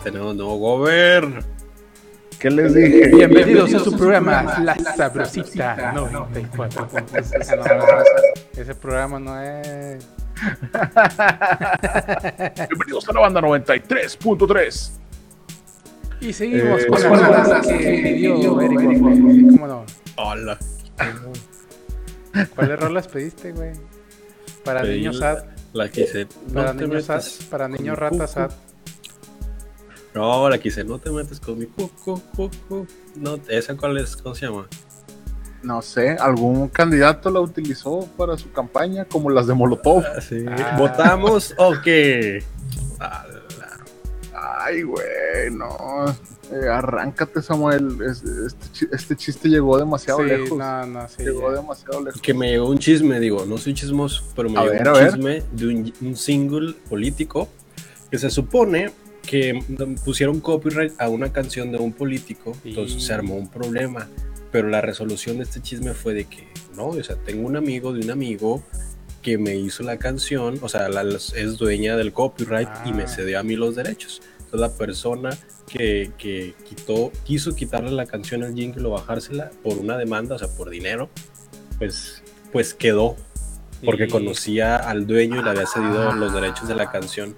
Eh, ya tenemos nuevo gober. ¿Qué les dije? Bienvenidos a su programa La Sabrosita 94. Ese, no, ese programa no es. Bienvenidos a la banda 93.3. Y seguimos Eh, con las rolas que pidió Eric. ¿Cómo no? Hola. ¿Cuáles rolas pediste, güey? Para Pedí niños la- sad, La quise. para No niños sad, para niños ratas cucu. Sad. No, la quise. No te metes con mi cucu, cucu. No, ¿esa cuál es? ¿Cómo se llama? No sé, algún candidato la utilizó para su campaña, como las de Molotov. Ah, sí. Ah. ¿Votamos o qué? Ala. Ay, güey, no. Eh, arráncate, Samuel. Es- Este, este chiste llegó demasiado Sí, lejos. no, no, sí. llegó ya. demasiado lejos. Que me llegó un chisme, digo, no soy chismoso, pero me A llegó ver, un ver. chisme de un, un single político que se supone que pusieron copyright a una canción de un político, entonces se armó un problema. Pero la resolución de este chisme fue de que, no, o sea, tengo un amigo de un amigo que me hizo la canción, o sea, la- es dueña del copyright y me Ah. cedió a mí los derechos. Entonces la persona que, que quitó, quiso quitarle la canción al jingle o bajársela por una demanda, o sea, por dinero, pues, pues quedó, porque conocía al dueño y le había cedido Ah. los derechos de la canción.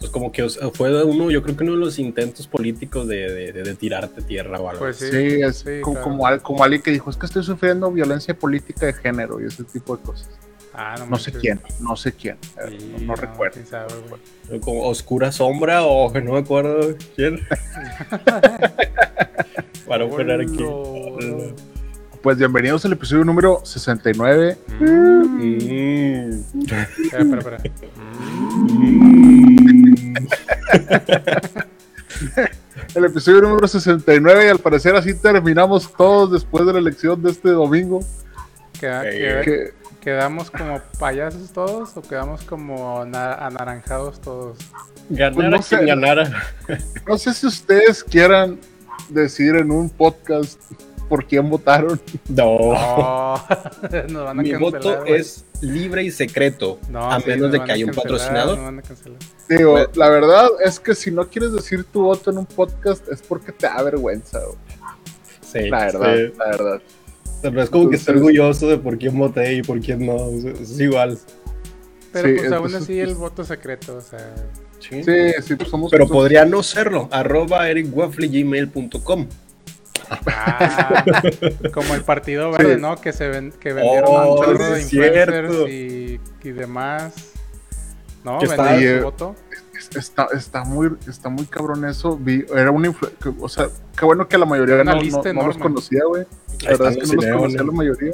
Pues como que o sea, fue uno, yo creo que uno de los intentos políticos de, de- de- de tirarte tierra o algo. Pues sí. Sí, es sí, como, claro. como, al- como alguien que dijo, es que estoy sufriendo violencia política de género y ese tipo de cosas. Ah, No sé manches. quién, no sé quién. eh, Sí, no, no recuerdo. quién sabe. Como oscura sombra o no me acuerdo quién. Para poner aquí. Pues bienvenidos al episodio número 69. Mm. Espera, espera, espera. El episodio número 69 y al parecer así terminamos todos después de la elección de este domingo. Queda- queda- Que, ¿Quedamos como payasos todos o quedamos como na- anaranjados todos? Ganara Pues no sé. quien ganara. no sé si ustedes quieran decir en un podcast por quién votaron. No. Nos van a Mi cancelar, voto es libre y secreto. No, a sí, menos nos de que haya un patrocinador. nos van a cancelar. Digo, Pues- la verdad es que si no quieres decir tu voto en un podcast es porque te da vergüenza. güey. Sí, La verdad, sí. la verdad. Pero es como que estoy orgulloso de por quién voté y por quién no. Es, igual. Pero Sí, pues aún así el voto secreto, o sea... Sí. Sí, sí, pues somos. Pero somos- podría no serlo. Arroba ericwafflegmail.com. Ah, como el partido verde, ¿no? Que se ven, que vendieron Oh, un chorro sí de influencers y, y demás. ¿No? Que está- su eh, voto. Está, está muy, está muy cabrón eso. Vi, era un o sea, qué bueno que la mayoría no, no, los conocía, güey. La verdad es que no los conocía la mayoría.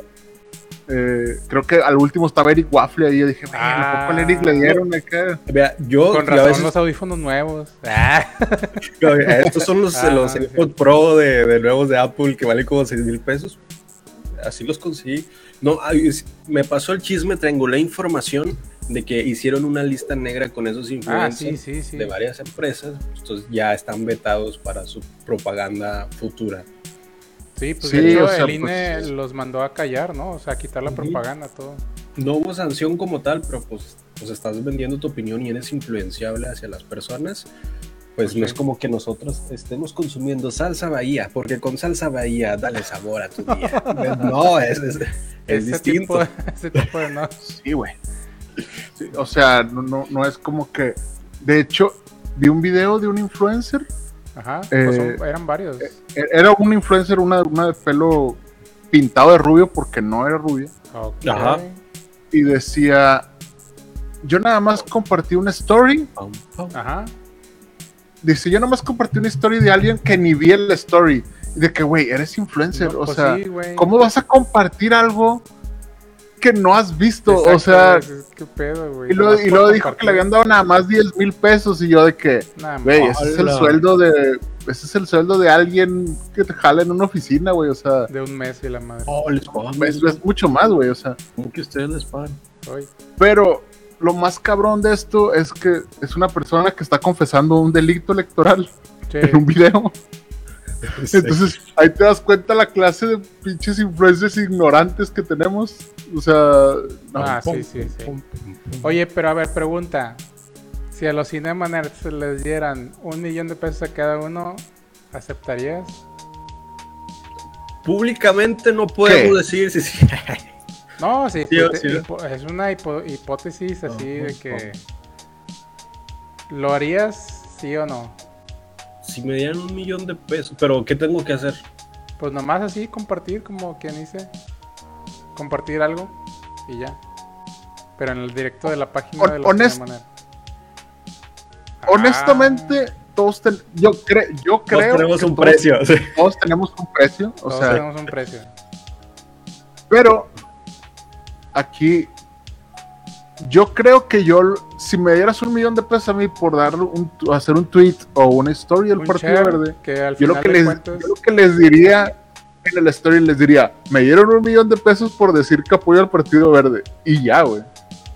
Eh, creo que al último estaba Eric Waffle ahí. Yo dije, "Güey, ¿a poco al Ah. Eric le dieron acá? Vea, yo Con yo a razón veces- los audífonos nuevos. Ah, estos son los, Ah, los sí. Pro de, de nuevos de Apple que valen como 6 mil pesos. Así los conseguí. No, me pasó el chisme, triangulé información de que hicieron una lista negra con esos ah, influencers sí, sí, sí. de varias empresas. Entonces ya están vetados para su propaganda futura. Sí, pues Sí, de hecho o sea, el INE pues- los mandó a callar, ¿no? O sea, a quitar la propaganda, todo. No hubo sanción como tal, pero pues, pues estás vendiendo tu opinión y eres influenciable hacia las personas. Pues no es como que nosotros estemos consumiendo salsa bahía, porque con salsa bahía dale sabor a tu día. no, es, es, es ese distinto. Tipo, ese tipo de no. Sí, güey. Sí, o sea, no, no, no es como que. De hecho, vi un video de un influencer. Ajá, Eh, pues son- eran varios. E- Era un influencer, una, una de pelo pintado de rubio porque no era rubia. Ajá. Y decía: Yo nada más compartí una story. Ajá. Dice: Yo nada más compartí una story de alguien que ni vi el story. De que, güey, eres influencer. No, o pues sea, sí. ¿cómo vas a compartir algo que no has visto, o sea, güey, ¿Qué pedo, güey? y luego, y dijo que le habían dado nada más 10 mil pesos y yo de que, güey, ese es el sueldo de, ese es el sueldo de alguien que te jala en una oficina, güey, o sea, de un mes y la madre. Oh, les pagan. es, es mucho más, güey, o sea, ¿Cómo que ustedes les pagan? Pero lo más cabrón de esto es que es una persona que está confesando un delito electoral Sí. en un video. Entonces, ahí te das cuenta la clase de pinches influencers ignorantes que tenemos. O sea, no, Ah, sí, sí, sí. Oye, pero a ver, pregunta. Si a los Cinema Nerds les dieran un millón de pesos a cada uno, ¿aceptarías? Públicamente no podemos ¿Qué? decir si sí. No, sí, Sí, hipote- sí. hipo- es una hipo- hipótesis así de que... ¿Lo harías, sí o no? Si me dieran un millón de pesos, pero ¿qué tengo que hacer? Pues nomás así, compartir, como quien dice. Compartir algo y ya. Pero en el directo de la página Hon- de los honest- Cinema Nerds. honestamente, todos ten- yo, cre- yo Todos creo tenemos que un todos- precio. sí. Todos tenemos un precio, o Todos sea, tenemos un precio. pero aquí yo creo que yo, si me dieras un millón de pesos a mí por dar un, hacer un tweet o una story del Un Partido share Verde, que al yo lo que les, cuentas- yo lo que les diría en el story les diría, me dieron un millón de pesos por decir que apoyo al Partido Verde. Y ya, güey.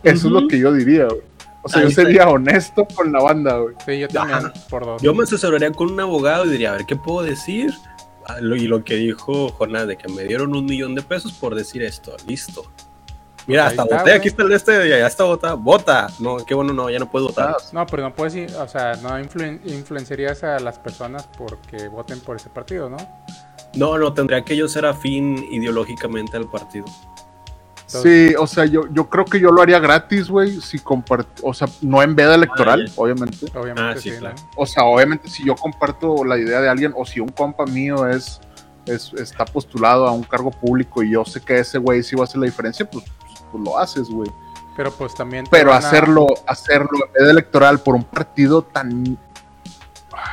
Eso es lo que yo diría, güey. O sea, Ahí yo está. sería honesto con la banda, güey. Sí, yo también, por dos. Yo me asesoraría con un abogado y diría, a ver, ¿qué puedo decir? Ah, Y lo que dijo Jonás, de que me dieron un millón de pesos por decir esto, listo. Mira, hasta está, voté, aquí está el de este, ya, ya está votado, vota. No, qué bueno, no, ya no puedo votar. No, pero no puedes ir, o sea, no influen- influenciarías a las personas porque voten por ese partido, ¿no? No, no, tendría que yo ser afín ideológicamente al partido. Sí, o sea, yo, yo creo que yo lo haría gratis, güey, si compart o sea, no en veda electoral, Ah, obviamente. Obviamente Ah, sí, sí, ¿no? claro. O sea, obviamente si yo comparto la idea de alguien o si un compa mío es, es está postulado a un cargo público y yo sé que ese güey sí va a hacer la diferencia, pues, pues, lo haces, güey. Pero pues también Pero a- hacerlo, hacerlo en veda electoral por un partido tan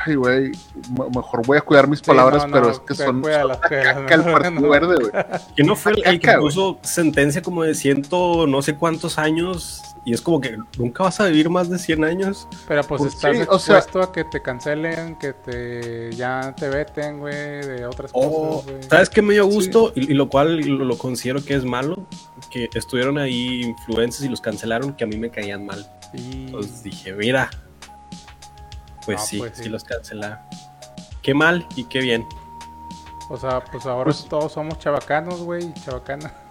Ay, güey, me- mejor voy a cuidar mis Sí, palabras, no, no, pero es que son, caca el Partido no. Verde, güey. Que no fue el, el que puso sentencia como de ciento no sé cuántos años y es como que nunca vas a vivir más de 100 años. Pero pues Pues estás sí, o sea- expuesto a que te cancelen, que te ya te veten, güey, de otras Oh, cosas, güey. ¿Sabes qué me dio gusto? Y, y lo cual lo, lo considero que es malo, que estuvieron ahí influencers y los cancelaron que a mí me caían mal. Y Entonces dije, mira, pues No, sí, pues sí. sí. los cancelaron. Qué mal y qué bien. o sea, pues ahora Pues- todos somos chavacanos, güey, y chavacanas.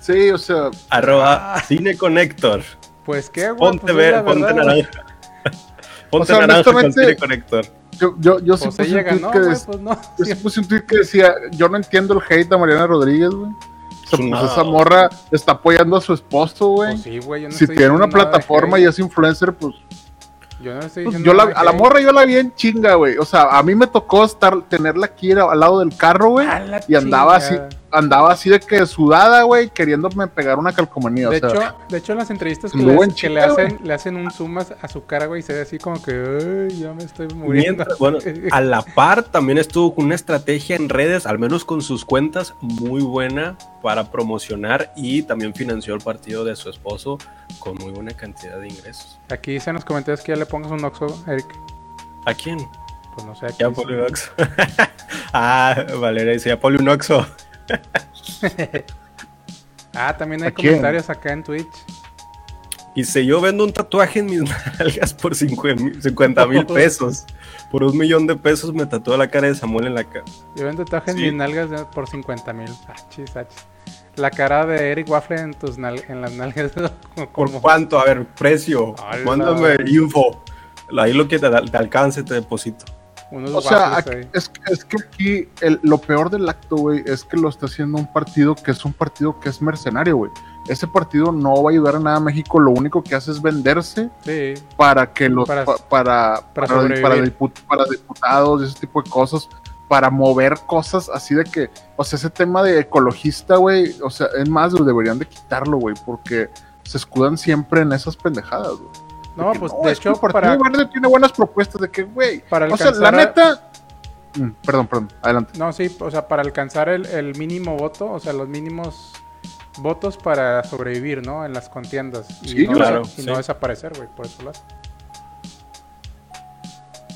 Sí, o sea, Arroba Cine Connector. Pues qué, güey, Ponte, pues, es ver, la ponte verdad. naranja. Ponte O sea, naranja con honestamente- Cine Connector. yo, yo, yo sí Pues puse un tweet que pues no. Yo sí puse un tweet que decía, yo no entiendo el hate a Mariana Rodríguez, güey. O sea, pues esa morra está apoyando a su esposo, güey. Pues sí, güey, no si estoy tiene una plataforma y es influencer, pues, Yo no estoy pues, diciendo yo la- a la morra yo la vi en chinga, güey. O sea, a mí me tocó estar, tenerla aquí al lado del carro, güey. Y andaba así. Andaba así de que sudada, güey, queriéndome pegar una calcomanía. De o sea, hecho, de hecho, en las entrevistas que, le, que le hacen, le hacen un zoom a, a su cara, güey, y se ve así como que, ay, ya me estoy muriendo. Mientras- bueno, a la par también estuvo con una estrategia en redes, al menos con sus cuentas, muy buena para promocionar y también financió el partido de su esposo con muy buena cantidad de ingresos. Aquí dicen en los comentarios que ya le pongas un oxo, Eric. ¿A quién? Pues no sé. aquí Ya dice. Poliunoxo. ah, Valeria dice, ya Poliunoxo. Ah, también hay comentarios acá en Twitch. Dice, yo vendo un tatuaje en mis nalgas por 50 mil pesos. Por un millón de pesos me tatuó la cara de Samuel en la cara. Yo vendo tatuajes Sí. en mis nalgas por 50 mil. Achis, achis. La cara de Eric Waffle en tus nal- en las nalgas. ¿Por cuánto? A ver, precio. Ala. Mándame info. Ahí lo que te, te alcance te deposito. Unos O sea, aquí- es, que- es que aquí el- lo peor del acto, güey, es que lo está haciendo un partido que es un partido que es mercenario, güey. Ese partido no va a ayudar a nada a México, lo único que hace es venderse Sí, para que los Para- pa- para, para para, diputados y ese tipo de cosas, para mover cosas así de que, o sea, ese tema de ecologista, güey, o sea, es más, deberían de quitarlo, güey, porque se escudan siempre en esas pendejadas, güey. No, pues no, de hecho, el Partido para, Verde tiene buenas propuestas de que, güey, para o sea, la alcanzar a- neta. Mm, perdón, perdón, adelante. No, sí, o sea, para alcanzar el, el mínimo voto, o sea, los mínimos votos para sobrevivir, ¿no? En las contiendas. Y Sí, no, claro, y sí. no desaparecer, güey, por eso lo hace.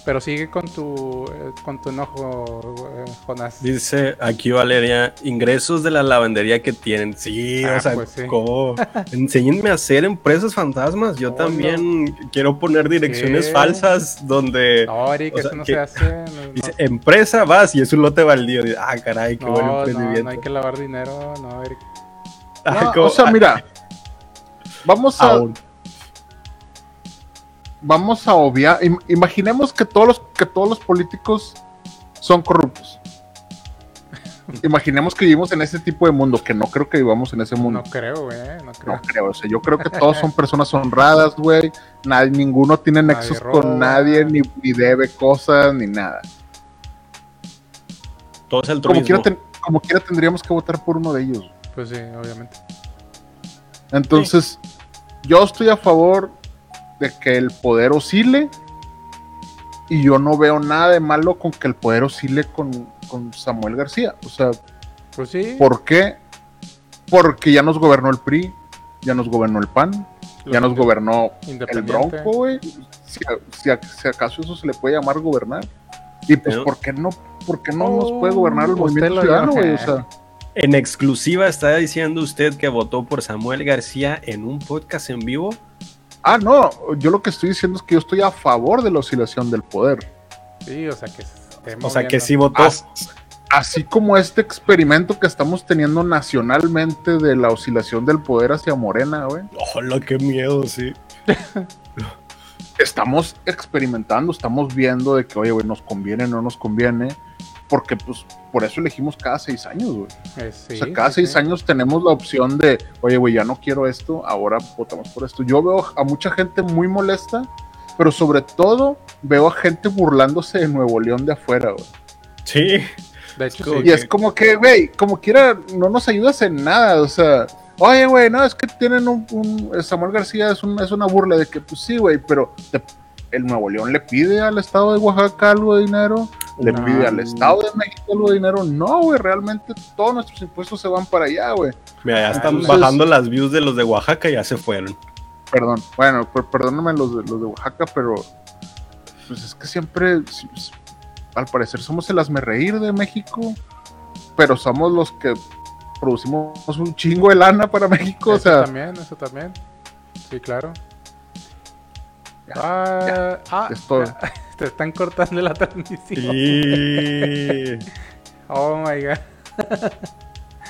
Pero sigue con tu, eh, con tu enojo, eh, Jonás. Dice aquí Valeria, ingresos de la lavandería que tienen. Sí, Ah, o sea, pues sí. ¿cómo? Enséñenme a hacer empresas fantasmas. Yo No, también quiero poner direcciones ¿Qué? falsas donde No, Eric, o sea, eso no que- se hace. no- dice no. empresa vas y es un lote baldío. Dice, ah, caray, qué No, buen no, emprendimiento. no hay que lavar dinero, no, Eric. Ah, No, o sea, mira, vamos a, aún. Vamos a obviar, im- imaginemos que todos los que todos los políticos son corruptos. Imaginemos que vivimos en ese tipo de mundo, que no creo que vivamos en ese mundo. No creo, güey, no creo. No creo, o sea, yo creo que todos son personas honradas, güey. Nadie, ninguno tiene Nadie nexos roba. con nadie, ni, ni debe cosas, ni nada. Todo es Como altruismo. quiera, ten- como quiera tendríamos que votar por uno de ellos. Pues sí, obviamente. Entonces, yo estoy a favor de que el poder oscile y yo no veo nada de malo con que el poder oscile con, con Samuel García. O sea, Pues sí. ¿por qué? Porque ya nos gobernó el PRI, ya nos gobernó el PAN, ya nos gobernó el. Bronco, güey. Si, si- si acaso eso se le puede llamar gobernar. Y pues, Pero- ¿por qué no? ¿Por qué no nos puede gobernar el Oh, movimiento ciudadano, güey? O sea, En exclusiva está diciendo usted que votó por Samuel García en un podcast en vivo. Ah, no, yo lo que estoy diciendo es que yo estoy a favor de la oscilación del poder. Sí, o sea que se O sea, que sí votó. As- así como este experimento que estamos teniendo nacionalmente de la oscilación del poder hacia Morena, güey. Hola, qué miedo, sí. Estamos experimentando, estamos viendo de que, oye, güey, nos conviene, no nos conviene. Porque, pues, por eso elegimos cada seis años, güey. Eh, sí, o sea, cada sí, seis sí. años tenemos la opción de, oye, güey, ya no quiero esto, ahora votamos por esto. Yo veo a mucha gente muy molesta, pero sobre todo veo a gente burlándose de Nuevo León de afuera, güey. Sí. De hecho. Y es como que, güey, como quiera, no nos ayudas en nada, o sea, oye, güey, no, es que tienen un, un- Samuel García es, un- es una burla de que, pues sí, güey, pero te- el Nuevo León le pide al Estado de Oaxaca algo de dinero, le No. pide al Estado de México algo de dinero, no, güey, realmente todos nuestros impuestos se van para allá, güey. Mira, ya están Entonces- bajando las views de los de Oaxaca y ya se fueron. Perdón, bueno, per- perdóname los de, los de Oaxaca, pero pues es que siempre, al parecer somos el reír de México, pero somos los que producimos un chingo de lana para México, o Eso sea, también, eso también. Sí, claro. Ya, ah, ah, es todo. te están cortando la transmisión. Sí. Oh my god.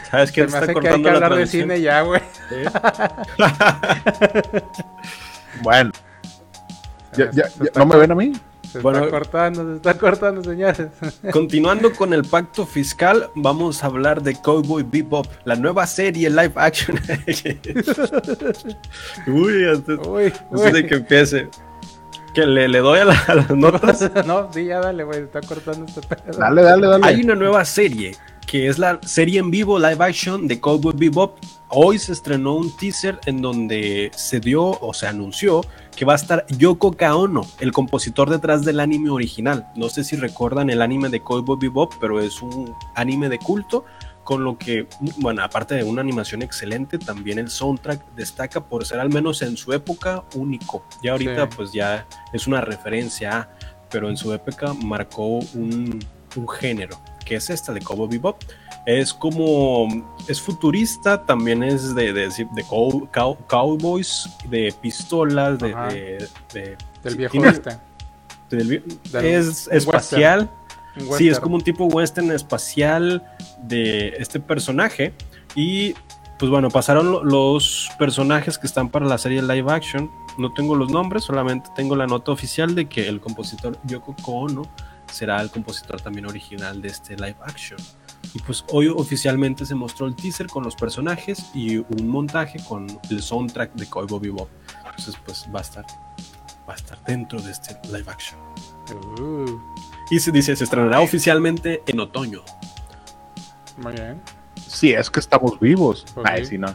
¿Sabes Se quién me está hace que hay cortando que la hablar de transmisión? cine ya, güey. bueno, ya, Se ya- se ya- está ¿no me ven a mí? Se Bueno. está cortando, se está cortando, señores. Continuando con el pacto fiscal, vamos a hablar de Cowboy Bebop, la nueva serie live action. Uy, antes, Uy, antes de uy. que empiece. Que le, le doy a, la- a las notas. No, sí, ya dale, güey. Está cortando este pedo. Dale, dale, dale. Hay una nueva serie que es la serie en vivo live action de Cowboy Bebop. Hoy se estrenó un teaser en donde se dio o se anunció que va a estar Yoko Kaono, el compositor detrás del anime original. No sé si recuerdan el anime de Cowboy Bebop, pero es un anime de culto con lo que, bueno, aparte de una animación excelente, también el soundtrack destaca por ser al menos en su época único. Ya ahorita Sí. pues ya es una referencia, pero en su época marcó un, un género, que es esta de Cowboy Bebop. Es como, es futurista, también es de, de, de cow- cow- cowboys, de pistolas, de... De- de- Del viejo tiene- este. del- Del- es espacial. Sí, es como un tipo western espacial de este personaje. Y pues bueno, pasaron lo- los personajes que están para la serie live action. No tengo los nombres, solamente tengo la nota oficial de que el compositor Yoko Kono será el compositor también original de este live action. Y pues hoy oficialmente se mostró el teaser con los personajes y un montaje con el soundtrack de Cowboy Bebop. Entonces pues va a estar, va a estar dentro de este live action. Uh, Y se dice, se estrenará oficialmente en otoño. Muy bien. Sí, es que estamos vivos. Pues Ay, sí. sí, no.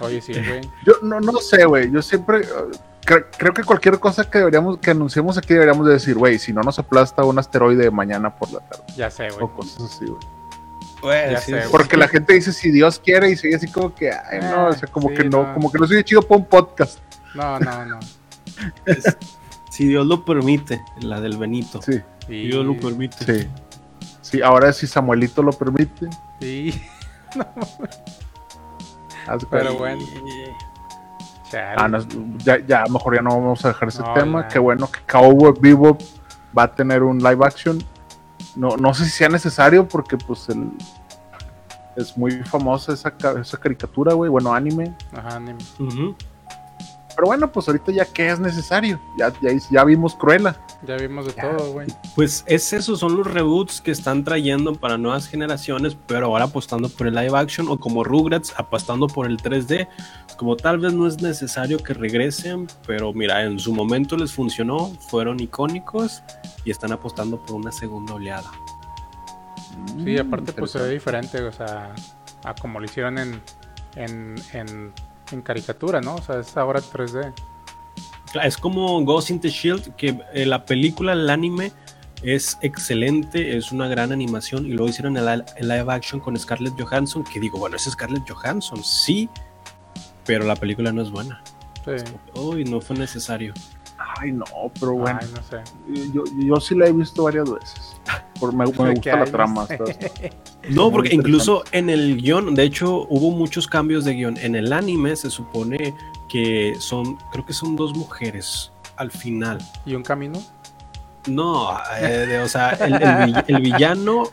Oye, sí, güey. Yo no, no sé, güey. Yo siempre uh, cre- creo que cualquier cosa que deberíamos que anunciemos aquí deberíamos de decir, güey, si no nos aplasta un asteroide mañana por la tarde Ya sé, güey. o cosas así, güey. Pues, sí. Porque la gente dice si Dios quiere y sigue así como que, ay, no, o sea, como sí, que no, no. como que no soy chido para un podcast. No, no, no. Si Dios lo permite, la del Benito. Sí, Si Dios lo permite. sí. Sí, ahora si Samuelito lo permite. sí, pero bueno. Ah, no, ya, ya, mejor ya no vamos a dejar ese No, tema. ya. Qué bueno que Cowboy Bebop va a tener un live action. No, no sé si sea necesario porque pues el, es muy famosa esa, esa caricatura, güey. Bueno, anime. Ajá, anime. Pero bueno, pues ahorita ya que es necesario. Ya, ya, ya vimos Cruella. Ya vimos de Ya. todo, güey. Pues es eso, son los reboots que están trayendo para nuevas generaciones, pero ahora apostando por el live action o como Rugrats apostando por el 3D. Como tal vez no es necesario que regresen, pero mira, en su momento les funcionó, fueron icónicos y están apostando por una segunda oleada. Sí, aparte pues se ve diferente, o sea, a como lo hicieron en, en, en, en caricatura, ¿no? O sea, es ahora 3D. Claro, Es como Ghost in the Shield, que eh, la película, el anime, es excelente, es una gran animación. Y luego hicieron el, li- el live action con Scarlett Johansson, que digo, bueno, es Scarlett Johansson, sí, pero la película no es buena. Sí. Uy, no fue necesario. Ay, no, pero bueno. Ay, no sé. Yo, yo sí la he visto varias veces. Por, me, me ¿Qué gusta la trama. No, porque incluso en el guion, de hecho, hubo muchos cambios de guion. En el anime se supone que son, creo que son dos mujeres al final. ¿Y un camino? No, eh, de- o sea, el, el vill- el villano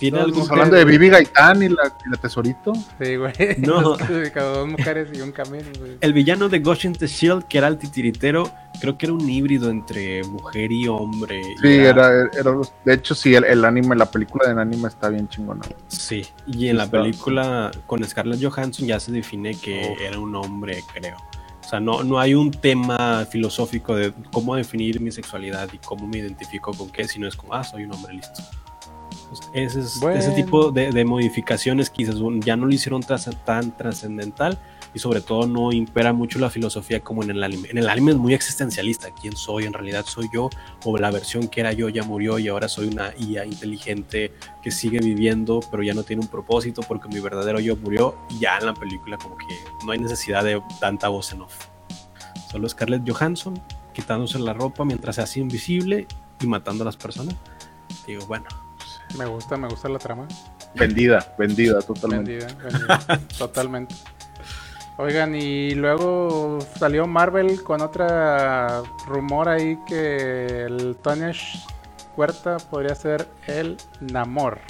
tiene que- hablando de Vivi Gaitán y la, y la Tesorito. Sí, güey. No. Dos mujeres y un camino, güey. El villano de Ghost in the Shield, que era el titiritero, creo que era un híbrido entre mujer y hombre. y Sí, era, era- de hecho, sí, el, el anime, la película de anime está bien chingona. Sí, y en la Está- película con Scarlett Johansson ya se define que era un hombre, creo. O sea, no, no hay un tema filosófico de cómo definir mi sexualidad y cómo me identifico con qué, sino es como, ah, soy un hombre listo. Ese, es- Bueno. ese tipo de, de modificaciones quizás ya no lo hicieron tan trascendental y sobre todo no impera mucho la filosofía como en el anime. En el anime es muy existencialista, quién soy, en realidad soy yo, o la versión que era yo ya murió y ahora soy una IA inteligente que sigue viviendo, pero ya no tiene un propósito porque mi verdadero yo murió y ya en la película como que no hay necesidad de tanta voz en off. Solo Scarlett Johansson quitándose la ropa mientras se hace invisible y matando a las personas. Digo, bueno, Me gusta, me gusta la trama. Vendida, vendida totalmente. Vendida, vendida. Totalmente. Oigan, y luego salió Marvel con otra rumor ahí que el Tonesh Huerta podría ser el Namor.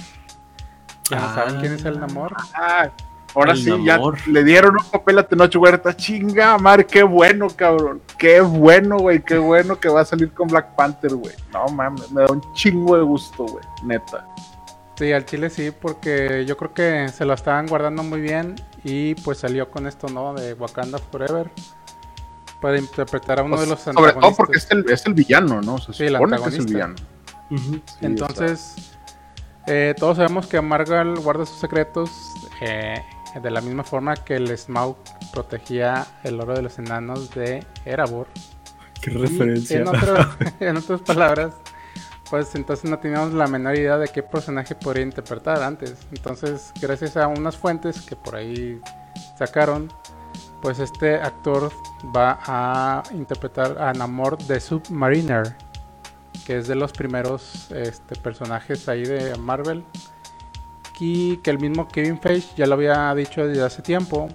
¿Ya no Ah. saben quién es el Namor? Ah, ahora El sí, amor. ya le dieron un papel a Tenoch Huerta. Chinga, madre, qué bueno, cabrón. Qué bueno, güey, qué bueno que va a salir con Black Panther, güey. No mames, me da un chingo de gusto, güey, neta. Sí, al Chile sí, porque yo creo que se lo estaban guardando muy bien y pues salió con esto, ¿no? De Wakanda Forever. Para interpretar a uno de los Pues, sobre todo porque antagonistas. es el, es el villano, ¿no? Se Sí, el que es el antagonista. villano. Sí, Entonces, eh, todos sabemos que Margal guarda sus secretos eh, de la misma forma que el Smaug protegía el oro de los enanos de Erebor. qué referencia. En, otro- en otras palabras, pues entonces no teníamos la menor idea de qué personaje podría interpretar antes. Entonces, gracias a unas fuentes que por ahí sacaron, pues este actor va a interpretar a Namor de Submariner, que es de los primeros este, personajes ahí de Marvel. Y que el mismo Kevin Feige ya lo había dicho desde hace tiempo.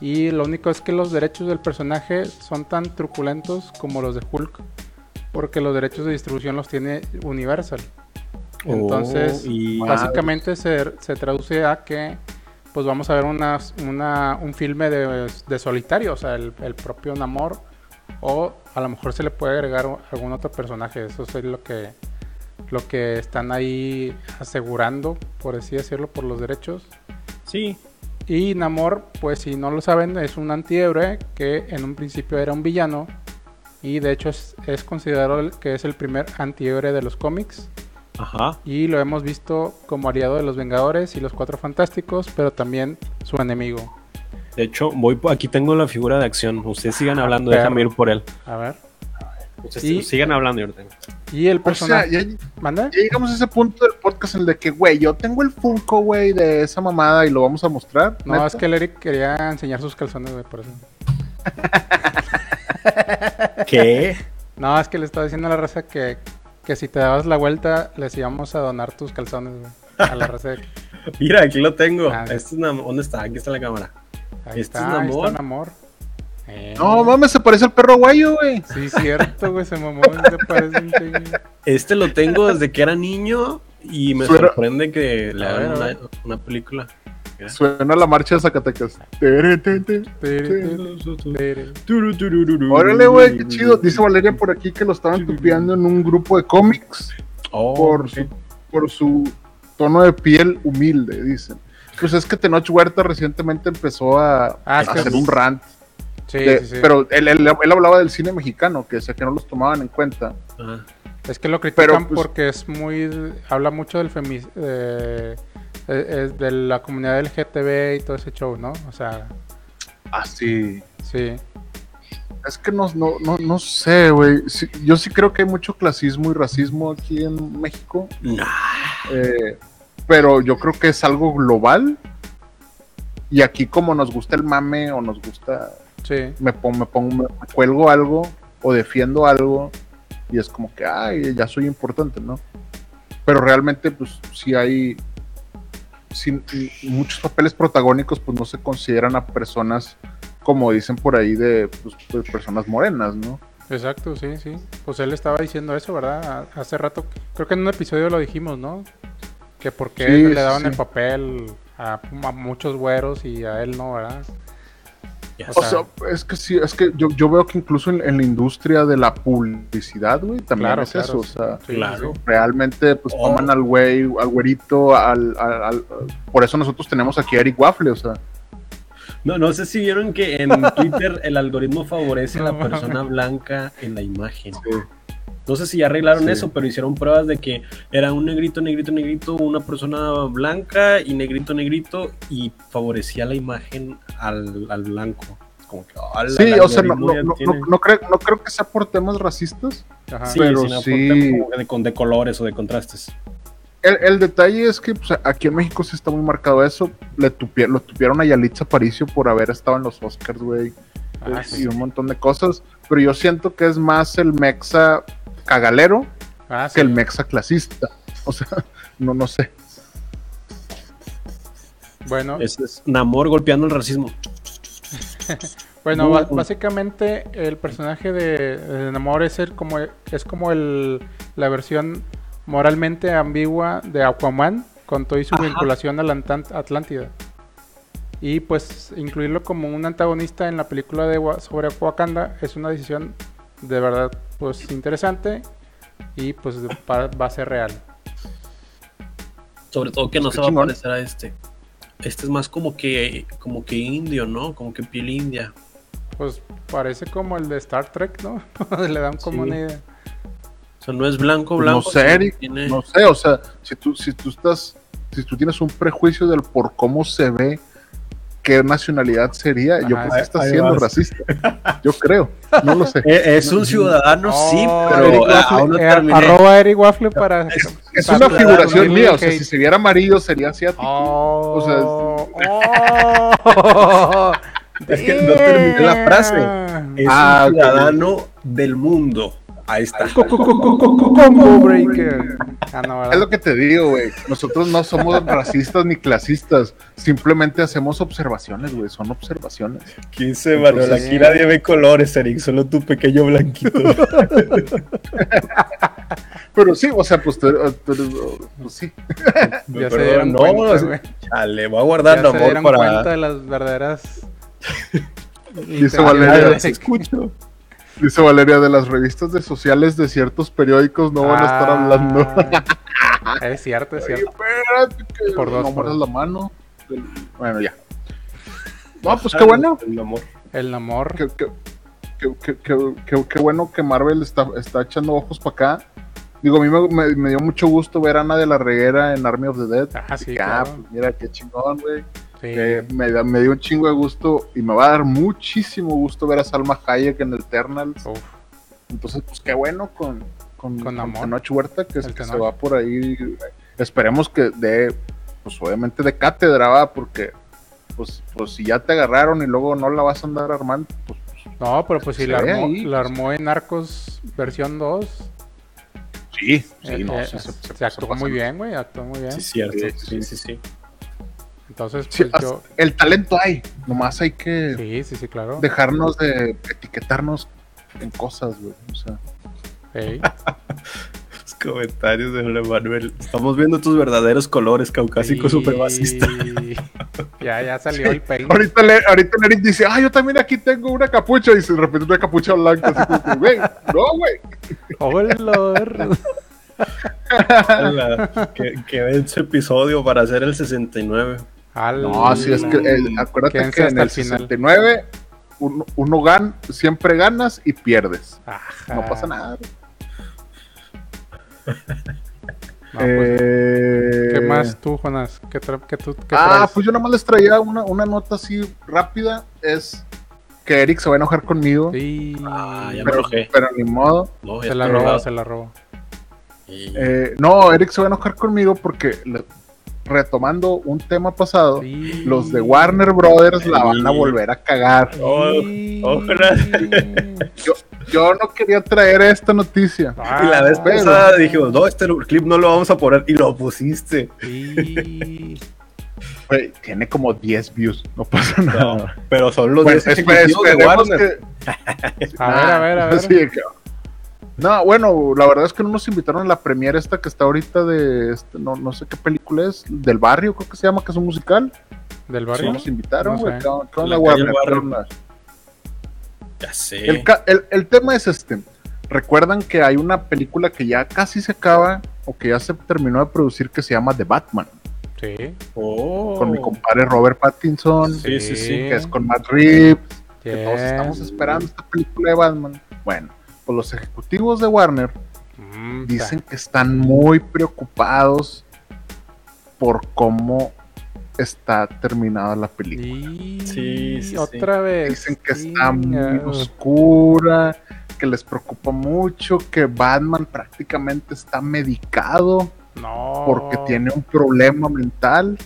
Y lo único es que los derechos del personaje son tan truculentos como los de Hulk. Porque los derechos de distribución los tiene Universal. Oh, Entonces, y básicamente se, se traduce a que pues vamos a ver una, una- un filme de, de solitario, o sea, el, el propio Namor, o a lo mejor se le puede agregar algún otro personaje, eso es lo que, lo que están ahí asegurando, por así decirlo, por los derechos. sí, Y Namor, pues si no lo saben, es un antihéroe que en un principio era un villano, y de hecho es, es considerado que es el primer antihéroe de los cómics. ajá. Y lo hemos visto como aliado de los Vengadores y los Cuatro Fantásticos, pero también su enemigo. De hecho, voy aquí tengo la figura de acción. Ustedes sigan Ah, hablando, déjame ir por él. A ver. Y- Sigan hablando, ahorita. Y el O sea, personaje. ya, ya ¿Manda? llegamos a ese punto del podcast en el de que, güey, yo tengo el Funko, güey, de esa mamada y lo vamos a mostrar. No, ¿neta? es que el Eric quería enseñar sus calzones, güey, por eso. ¿Qué? No, es que le estaba diciendo a la raza que, que si te dabas la vuelta, les íbamos a donar tus calzones, güey. A la raza. de- Mira, aquí lo tengo. Ah, sí. Este es Nam- ¿Dónde está? Aquí está la cámara. Ahí ¿Este es está, ahí Namor? está Namor. Eh, No, mames, se parece al perro guayo, güey. Sí, cierto, güey, se mamó. Se parece un chingo. Este lo tengo desde que era niño y me Suena- sorprende que le hagan una, película. Suena la marcha de Zacatecas. Órale, güey, qué chido. Dice Valeria por aquí que lo estaban tupeando en un grupo de cómics Oh, por, su, por su tono de piel humilde, dicen. Pues es que Tenoch Huerta recientemente empezó a, Ah, a hacer un rant. Sí, de- sí, sí. Pero él, él- él hablaba del cine mexicano, que decía que no los tomaban en cuenta. Ajá. Es que lo critican Pero, pues- porque es muy. Habla mucho del femi eh, eh, eh, de la comunidad LGTB y todo ese show, ¿no? O sea, Así. sí. Es que no, no, no, no sé, güey. Sí, yo sí creo que hay mucho clasismo y racismo aquí en México. Nah. eh, pero yo creo que es algo global. Y aquí como nos gusta el mame o nos gusta, Sí. me pongo, me pongo, me cuelgo algo o defiendo algo y es como que, ay, ya soy importante, ¿no? Pero realmente, pues, sí hay, sí, muchos papeles protagónicos, pues, no se consideran a personas, como dicen por ahí, de, pues, personas morenas, ¿no? Exacto, sí, sí. Pues él estaba diciendo eso, ¿verdad? Hace rato, creo que en un episodio lo dijimos, ¿no? Que porque Sí, le daban sí. el papel a, a muchos güeros y a él no, ¿verdad? O O sea, es que sí, es que yo, yo veo que incluso en, en la industria de la publicidad, güey, también Claro, es claro, eso, o sí. sea, Sí, Claro. sí. realmente pues Oh. toman al güey, al güerito, al, al- al- por eso nosotros tenemos aquí a Eric Waffle, o sea, No, no sé si vieron que en Twitter el algoritmo favorece a la persona blanca en la imagen. No sé si ya arreglaron Sí. eso, pero hicieron pruebas de que era un negrito, negrito, negrito, una persona blanca y negrito, negrito, y favorecía la imagen al, al blanco. Como que, ¡ala, Sí, el o sea, no, no, no, no- no creo, no creo que sea por temas racistas. Ajá. Sí, pero sino por sí. temas como de, de colores o de contrastes. El, el detalle es que pues, aquí en México sí está muy marcado eso. Le tupi- lo tupieron a Yalitza Aparicio por haber estado en los Oscars, güey. Ah, y sí. un montón de cosas. Pero yo siento que es más el mexa cagalero Ah, sí. que el mexa clasista. O sea, no, no sé. Bueno, Ese es Namor golpeando el racismo. Bueno, básicamente el personaje de, de Namor es el como es como el la versión moralmente ambigua de Aquaman con toda su Ajá. vinculación a la Atlántida. Y pues incluirlo como un antagonista en la película de sobre Wakanda es una decisión de verdad pues interesante y pues va, va a ser real. Sobre todo que no Qué se va a parecer a este. Este es más como que, como que indio, ¿no? Como que piel india. Pues parece como el de Star Trek, ¿no? Le dan como Sí. una idea. O sea, no es blanco, Pues blanco. no sé, sino Eric, tiene- No sé, o sea, si tú, si tú estás, si tú tienes un prejuicio del por cómo se ve, qué nacionalidad sería, yo creo que estás ahí siendo vas. racista. Yo creo, no lo sé. Eh, Es un ciudadano, sí, pero Eric ah, Waffle, aún no eh, terminé. arroba Eric Waffle para. Es para una figuración mía, o sea, si se viera amarillo sería asiático. Oh, o sea, oh, Es que no terminé la frase. Es Ah, un ok. ciudadano del mundo. Ahí está. Combo breaker. Ah, no, Es lo que te digo, güey. Nosotros no somos racistas ni clasistas. Simplemente hacemos observaciones, güey. Son observaciones. 15, Manuel. Aquí nadie ve colores, Eric. Solo tu pequeño blanquito. Pero sí, o sea, pues, tú- tú eres- pues sí. Ya se dieron no, cuenta, güey. Chale, voy a guardar se dieron cuenta para. de las verdaderas. Dice Valeria. escucho. Dice Valeria, de las revistas de sociales de ciertos periódicos no van a estar hablando. Ah, Es cierto, es cierto. espérate, que Por dos, no por la mano. Bueno, ya. No, pues qué bueno. El amor. El amor. Qué, qué- qué- qué- qué- qué- qué bueno que Marvel está, está echando ojos para acá. Digo, a mí me, me- me dio mucho gusto ver a Ana de la Reguera en Army of the Dead. Ah, sí, ah, claro. pues mira qué chingón, güey. Sí. Que me, da- me dio un chingo de gusto y me va a dar muchísimo gusto ver a Salma Hayek en el Eternals. Uf. Entonces, pues qué bueno con, con, Con amor. Tenoch Huerta, que, se va por ahí. Esperemos que de, pues obviamente de cátedra, va, porque pues, pues si ya te agarraron y luego no la vas a andar armando, pues No, pero pues si la armó, ahí, la pues. armó en Narcos versión 2. sí, sí, eh, no, eh, sí, se, se- se- actuó se muy bien, güey, actuó muy bien. Sí, cierto. Sí, Sí, sí, sí. Entonces, pues yo... El talento hay, nomás hay que Sí, sí, sí, claro. dejarnos de etiquetarnos en cosas, güey. O sea. Los comentarios de Manuel. Estamos viendo tus verdaderos colores, caucásico Sí. supremacista. ya, ya salió el peine. ahorita, le, ahorita el Eric dice, ah, yo también aquí tengo una capucha, y se de repente una capucha blanca, así como güey, no, güey. Hola. Ala, que, que ven su episodio para hacer el 69. No, así es que, el- acuérdate Quédense que en el el final. 69 uno, uno gan, siempre ganas y pierdes. Ajá. No pasa nada. No, pues, Eh, ¿Qué más tú, Jonas? ¿Qué, tra- qué tú, qué Ah, traes? pues yo nada más les traía una, una nota así rápida. Es que Eric se va a enojar conmigo. Sí. Ah, ya me pero, enojé. pero ni modo. No, se la robó, se la robó. Eh, no, Eric se va a enojar conmigo porque le- retomando un tema pasado, Sí. los de Warner Brothers la van a volver a cagar. Oh, Sí. ojalá. Yo no quería traer esta noticia. Ah, Y la vez pero- pasada dijimos, no, este clip no lo vamos a poner y lo pusiste. Sí. Tiene como 10 views, no pasa nada. No, pero son los Bueno, 10 espe- ejecutivos de Warner. que- A ver, a ver, a ver. Sí, que- No, bueno, la verdad es que no nos invitaron a la premiere esta que está ahorita de, este, no, no sé qué película es, del barrio creo que se llama, que es un musical. ¿Del Sí, barrio? nos invitaron. Ya sé. El, ca- el- el tema es este. Recuerdan que hay una película que ya casi se acaba o que ya se terminó de producir que se llama The Batman, Sí. Oh. con mi compadre Robert Pattinson, Sí, sí, sí. que es con Matt Reeves, que todos estamos esperando esta película de Batman. Bueno, pues los ejecutivos de Warner Mm, dicen que están muy preocupados por cómo está terminada la película. Sí, sí, sí. Otra vez. Dicen que está muy oscura, que les preocupa mucho, que Batman prácticamente está medicado No. porque tiene un problema mental.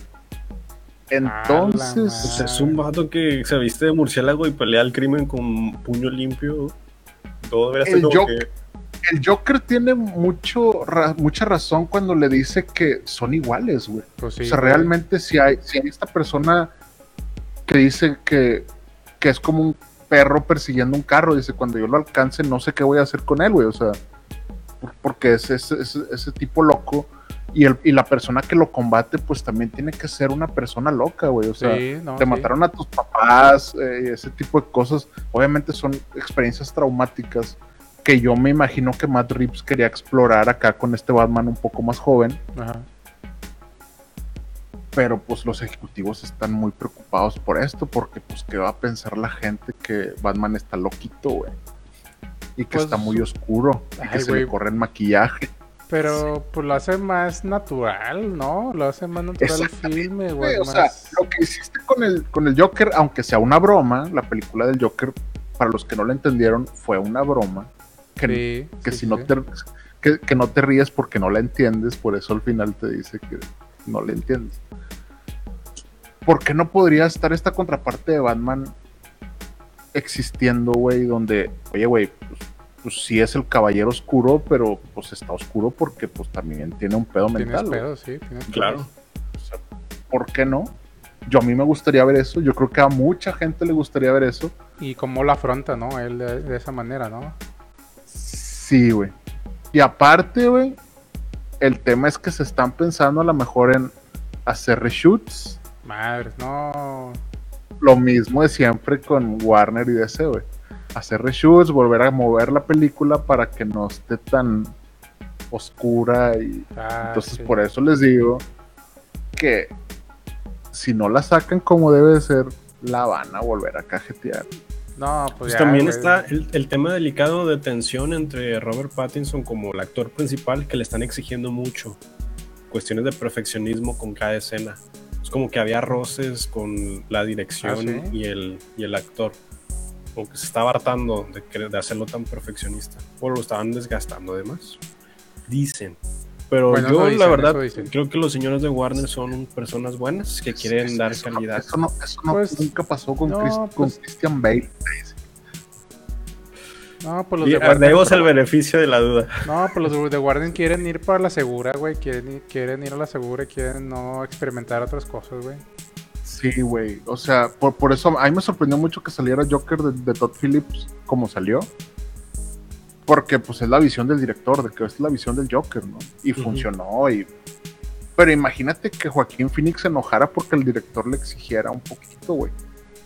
Entonces, Pues es un vato que se viste de murciélago y pelea al crimen con puño limpio. Todo debería ser El como Joker- el Joker tiene mucho ra- mucha razón cuando le dice que son iguales, güey. Pues sí, o sea, güey. realmente si hay, si hay esta persona que dice que, que es como un perro persiguiendo un carro, dice, cuando yo lo alcance no sé qué voy a hacer con él, güey, o sea, por- porque es ese, ese, ese tipo loco y, el, y la persona que lo combate pues también tiene que ser una persona loca, güey, o sea, Sí, no, te sí. mataron a tus papás, eh, ese tipo de cosas, obviamente son experiencias traumáticas que yo me imagino que Matt Reeves quería explorar acá con este Batman un poco más joven Ajá. pero pues los ejecutivos están muy preocupados por esto, porque pues qué va a pensar la gente que Batman está loquito, güey. Y que Pues, está muy oscuro, y que se le corre el maquillaje. Pero pues lo hace más natural, ¿no? Lo hace más natural el filme, Güey, o sea, más- lo que hiciste con el, con el Joker, aunque sea una broma, la película del Joker, para los que no lo entendieron, fue una broma. Que, Sí, que sí, si no te que, que no te ríes porque no la entiendes, por eso al final te dice que no le entiendes. ¿Por qué no podría estar esta contraparte de Batman existiendo, güey? Donde, oye, güey, pues, pues sí es el caballero oscuro, pero pues está oscuro porque pues también tiene un pedo Tienes mental. pedos, sí, tienes. Claro. O sea, ¿Por qué no? Yo a mí me gustaría ver eso, yo creo que a mucha gente le gustaría ver eso. Y cómo lo afronta, ¿no? Él de, de esa manera, ¿no? Sí, güey. Y aparte, güey, el tema es que se están pensando a lo mejor en hacer reshoots. Madre, no. Lo mismo de siempre con Warner y DC, güey. Hacer reshoots, volver a mover la película para que no esté tan oscura y Ah, entonces sí. por eso les digo que si no la sacan como debe de ser, la van a volver a cajetear. No, pues, Pues ya, también güey. está el, el tema delicado de tensión entre Robert Pattinson como el actor principal que le están exigiendo mucho. Cuestiones de perfeccionismo con cada escena. Es como que había roces con la dirección Ah, ¿sí? y, el, y el actor. Como que se estaba hartando de, hacerlo tan perfeccionista. O lo estaban desgastando además. Dicen. Pero Bueno, yo, la verdad, creo que los señores de Warner son personas buenas que quieren Eso- dar eso no- calidad. Eso no, eso no- Pues, nunca pasó con, no, Chris- con pues- Christian Bale. No, pues los Y de Warner. demos el beneficio de la duda. No, pues los de Warner quieren ir para la segura, güey. Quieren, quieren ir a la segura y quieren no experimentar otras cosas, güey. Sí, güey. O sea, por, por eso a mí me sorprendió mucho que saliera Joker de, de Todd Phillips como salió. Porque pues es la visión del director, de que es la visión del Joker, ¿no? Y funcionó. Y... Pero imagínate que Joaquín Phoenix se enojara porque el director le exigiera un poquito, güey.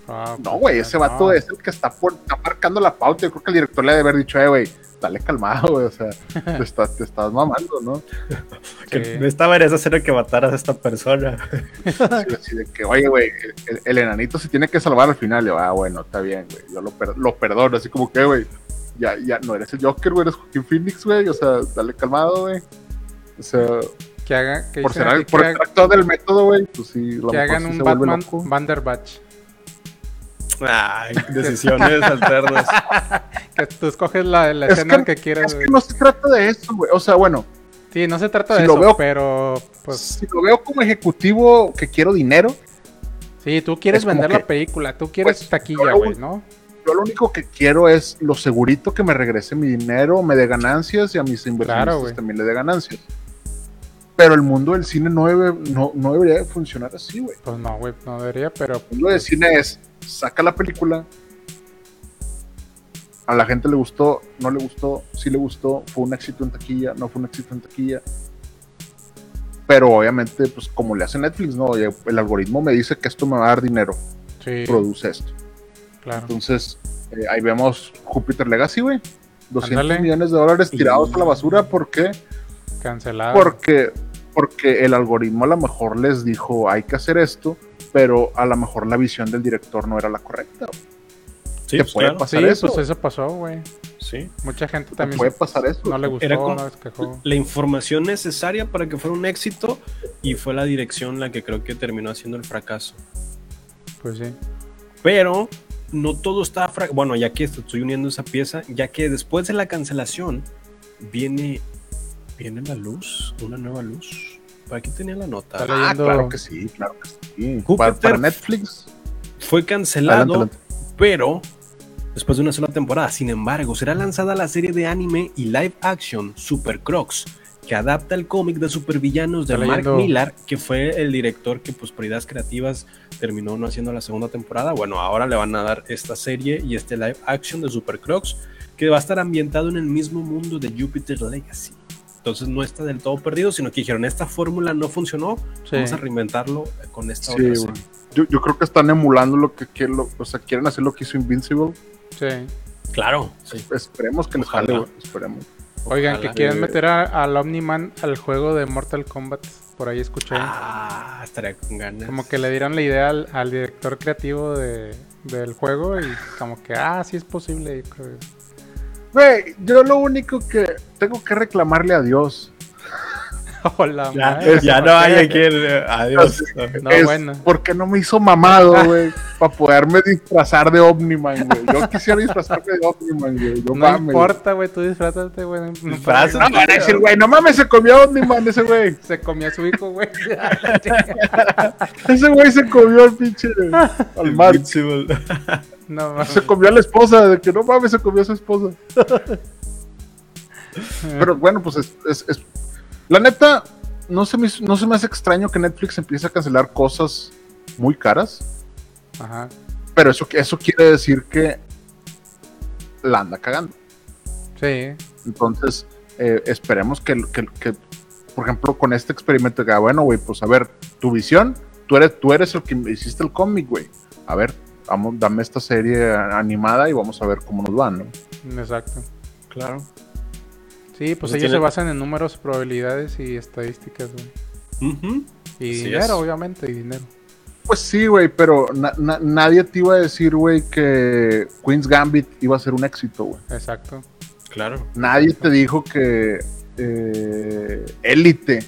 Ah, No, pues, güey, ese no. vato es el que está, por, está marcando la pauta. Yo creo que el director le ha de haber dicho, eh, güey, dale calmado, güey. O sea, te estás, te estás mamando, ¿no? Que Sí. no estaba en esa que mataras a esta persona. Así, así de que, oye, güey, el, el- el enanito se tiene que salvar al final. Y yo, ah, bueno, está bien, güey. Yo lo, per- lo perdono. Así como que, güey, ya, ya no eres el Joker, güey, eres Joaquín Phoenix, güey. O sea, dale calmado, güey. O sea, Que, haga, que por ser, por que, ser haga- actor del método, güey, pues sí, lo que mejor hagan sí un Batman. Vanderbatch. Ay, decisiones alternas. Que tú escoges la, la Es escena que, que, quieras. es que no se trata de eso, güey. O sea, bueno, Sí, no se trata si de lo eso, veo- pero pues si lo veo como ejecutivo que quiero dinero, sí, tú quieres vender que, la película, tú quieres pues, taquilla, güey, ¿no? yo lo único que quiero es lo segurito que me regrese mi dinero, me dé ganancias y a mis inversionistas Claro, también le dé ganancias. Pero el mundo del cine no, debe- no, no debería de funcionar así, güey. Pues no, güey, no debería, pero El mundo del cine es, saca la película, a la gente le gustó, no le gustó, sí le gustó, fue un éxito en taquilla, no fue un éxito en taquilla. Pero obviamente, pues como le hace Netflix, ¿no? Oye, el algoritmo me dice que esto me va a dar dinero, sí, produce esto. claro. Entonces, eh, ahí vemos Jupiter Legacy, güey. 200 Ándale. millones de dólares tirados a la basura. ¿Por qué? Cancelado. Porque, porque el algoritmo a lo mejor les dijo, hay que hacer esto, pero a lo mejor la visión del director no era la correcta. Sí, Te pues, puede claro. pasar Sí, eso. pues eso pasó, güey. Sí. Mucha gente Te también puede pasar eso. no le gustó, Era como- no quejó. La información necesaria para que fuera un éxito y fue la dirección la que creo que terminó haciendo el fracaso. Pues sí. Pero no todo está... fra- Bueno, ya que estoy uniendo esa pieza, ya que después de la cancelación viene, viene la luz, una nueva luz. ¿Para aquí tenía la nota? Ah, leyendo- claro que sí, claro que sí. Júpiter- Para, para Netflix, Fue cancelado, adelante, adelante. pero después de una sola temporada. Sin embargo, será lanzada la serie de anime y live action Super Crocs, que adapta el cómic de supervillanos de Está Mark leyendo- Millar, que fue el director que pues por ideas creativas terminó no haciendo la segunda temporada. Bueno, ahora le van a dar esta serie y este live action de Super Crocs, que va a estar ambientado en el mismo mundo de Jupiter Legacy. Entonces no está del todo perdido, sino que dijeron, esta fórmula no funcionó, Sí. vamos a reinventarlo con esta Sí, otra. Yo, yo creo que están emulando lo que quieren, lo- o sea, quieren hacer lo que hizo Invincible. Sí. Claro, sí. Esperemos que Ojalá. jale, güey. Esperemos. Oigan, Ojalá. que quieren meter a- al Omniman al juego de Mortal Kombat. Por ahí escuché. Ah, estaría con ganas. Como que le dieron la idea al, al director creativo de, del juego y como que, ah, sí es posible. yo creo. Güey, yo lo único que tengo que reclamarle a Dios Hola, Ya, madre, ya ¿por no qué? hay aquí. el- Adiós. No, es bueno. porque no me hizo mamado, güey, para poderme disfrazar de Omniman, güey. Yo quisiera disfrazarme de Omniman, güey. No, No mames. importa, güey, tú disfrázate, güey. no. No, van a decir, güey, no mames, se comió Omniman ese güey. Se comió a su hijo, güey. Ese güey se comió al pinche al mar. No, mames. Se comió a la esposa, de que no mames, se comió a su esposa. Pero bueno, pues es, es- es- la neta, no se, me, no se me hace extraño que Netflix empiece a cancelar cosas muy caras, Ajá. pero eso, eso quiere decir que la anda cagando. Sí. Entonces, eh, esperemos que, que- que, por ejemplo, con este experimento, que, bueno, güey, pues a ver, tu visión, tú eres, tú eres el que hiciste el cómic, güey. A ver, vamos, dame esta serie animada y vamos a ver cómo nos va, ¿no? Exacto. Claro. Sí, pues Pues ellos tiene- se basan en números, probabilidades y estadísticas, güey. Y Así dinero, es. obviamente, y dinero. Pues sí, güey, pero na- na- nadie te iba a decir, güey, que Queen's Gambit iba a ser un éxito, güey. Exacto. Claro. Nadie te dijo que eh, Elite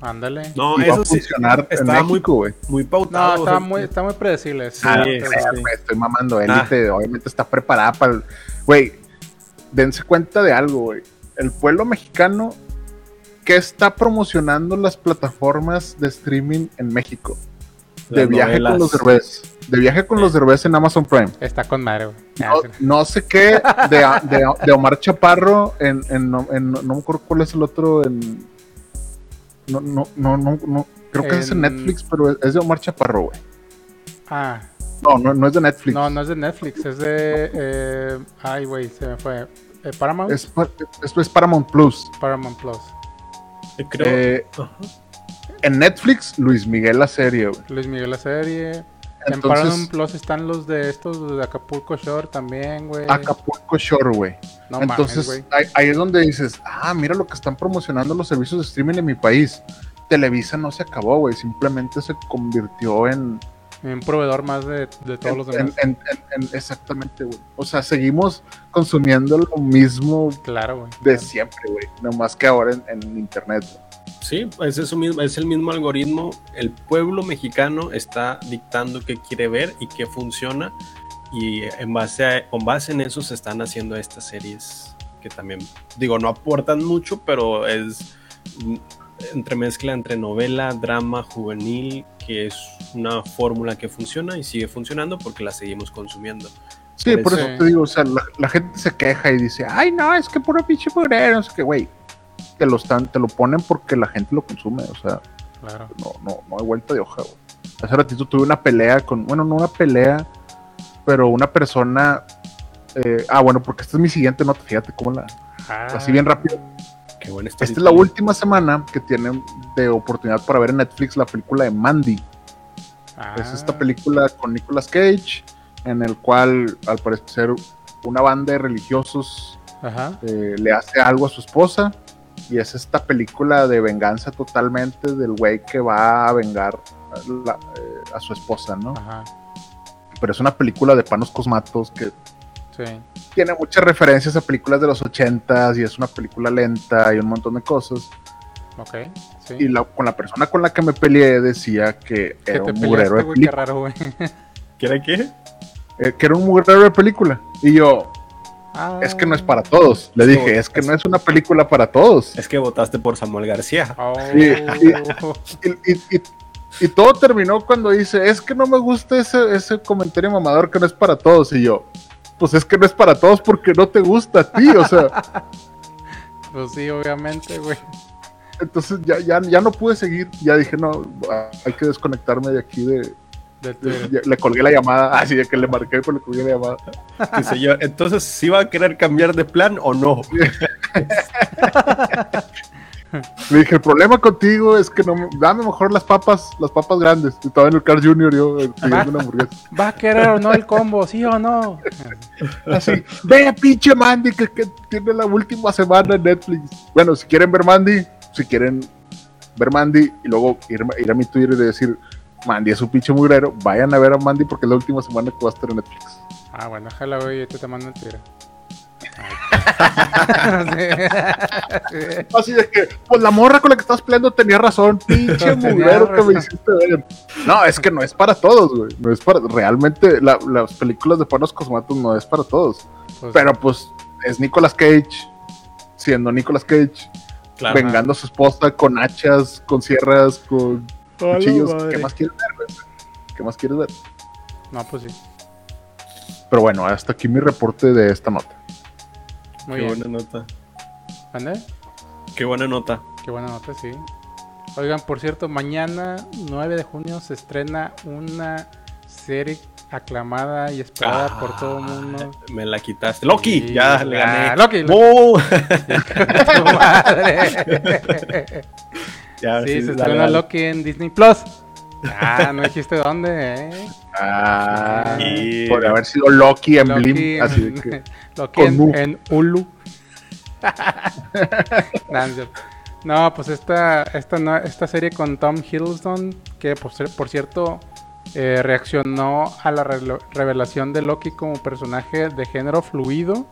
Ándale. No, y va a eso sí. funcionar en estaba muy, México, güey. muy No, pautado. o está sea, muy, está muy predecible. sí. Ah, Sí, estoy mamando. Élite, obviamente está preparada para el. Güey, dense cuenta de algo, güey. El pueblo mexicano que está promocionando las plataformas de streaming en México. De Las viaje novelas. con los derbés. De viaje con los derbés en Amazon Prime. Está con madre, güey. Ah, No, no sé qué de, de- de Omar Chaparro en, en- en- no me acuerdo cuál es el otro en no no no no, no, creo que es en Netflix pero es, de Omar Chaparro güey Ah, no, no no es de Netflix no, no es de Netflix, es de. eh, ay, güey, se me fue. Eh, Paramount. es, pa- es, Paramount Plus Paramount Plus. Creo. Eh, en Netflix Luis Miguel la serie güey Luis Miguel la serie. En Paramount Plus están los de estos de Acapulco Shore también, güey. Acapulco Shore güey No entonces mames, ahí, ahí es donde dices ah mira lo que están promocionando los servicios de streaming en mi país Televisa no se acabó, güey. Simplemente se convirtió en, Un proveedor más de, de todos los en- demás. en- en- en- exactamente, güey. O sea, seguimos consumiendo lo mismo claro, güey. de siempre, güey. Nomás que ahora en, en internet. güey. Sí, es, eso mismo, es el mismo algoritmo. El pueblo mexicano está dictando qué quiere ver y qué funciona. Y en base, a- con base en eso se están haciendo estas series que también, digo, no aportan mucho, pero es mm, entremezcla entre novela, drama, juvenil, que es una fórmula que funciona y sigue funcionando porque la seguimos consumiendo. Sí, Por por eso- te digo, o sea, la, la gente se queja y dice, ay, no, es que puro pinche mugrero, no sé qué, güey. Te lo, están, te lo ponen porque la gente lo consume, o sea, Claro. no, no, no hay vuelta de hoja, güey. Hace ratito tuve una pelea con, bueno, no una pelea, pero una persona, eh, ah, bueno, porque esta es mi siguiente nota, fíjate cómo la, Ah, así bien rápido. Qué buena Esta es la última semana que tienen de oportunidad para ver en Netflix la película de Mandy. ah, Es esta película con Nicolas Cage, en el cual, al parecer, una banda de religiosos Ajá. eh, le hace algo a su esposa. Y es esta película de venganza totalmente del güey que va a vengar a, la- eh, a su esposa, ¿no? Ajá. Pero es una película de panos cosmatos que Sí. tiene muchas referencias a películas de los ochentas y es una película lenta y un montón de cosas. Ok. Sí. Y la- con la persona con la que me peleé decía que ¿Qué era un mugrero de güey? Qué película. raro, güey. ¿Quiere qué? eh, que era un mugrero de película. Y yo, Ah. es que no es para todos. Le Es dije, es que no es una película para todos. Es que votaste por Samuel García. Oh. Sí, Y, y- y- y todo terminó cuando dice, es que no me gusta ese, ese comentario mamador que no es para todos. Y yo, pues es que no es para todos porque no te gusta a ti. O sea, Pues sí, obviamente, güey. entonces ya, ya, ya no pude seguir. Ya dije, no, ah, hay que desconectarme de aquí de... Le colgué la llamada, así de que le marqué, pero le colgué la llamada. Dice yo, entonces, ¿sí va a querer cambiar de plan o no? Le dije, el problema contigo es que no me- dame mejor las papas, las papas grandes. Y estaba en el Car Junior yo eh, pidiendo una hamburguesa. ¿Va a querer o no el combo? ¿Sí o no? Así, ve pinche Mandy que, que tiene la última semana en Netflix. Bueno, si quieren ver Mandy, si quieren ver Mandy y luego ir, ir a mi Twitter y decir, Mandy es un pinche mugrero, vayan a ver a Mandy porque es la última semana que va a estar en Netflix. Ah, bueno, ojalá, güey, yo te, mando el. Sí. Así de que, pues la morra con la que estás peleando tenía razón, pinche mugrero que me hiciste ver. No, es que no es para todos, güey. No es para, realmente la- las películas de Panos Cosmatos no es para todos. Pues, Pero pues es Nicolas Cage, siendo Nicolas Cage, Claro. vengando a su esposa con hachas, con sierras, con cuchillos. ¿Qué más quieres ver, güey? ¿Qué más quieres ver? No, pues sí. Pero bueno, hasta aquí mi reporte de esta nota. Muy Qué bien. buena nota. ¿Mande? Qué buena nota. Qué buena nota, sí. Oigan, por cierto, mañana, 9 de junio, se estrena una serie aclamada y esperada por todo el mundo. Me la quitaste. Loki, Sí, ya le ah, gané. Loki, Loki. ¡Oh! ¡Tu madre! Ya, Sí, se estrena. Loki en Disney Plus. Ah, no dijiste dónde, ¿eh? Ah, podría haber sido Loki en Loki Blim, así de que. Loki en, en Hulu. No pues esta, esta, no- esta serie con Tom Hiddleston, que por, ser- por cierto eh, reaccionó a la revelación de Loki como personaje de género fluido.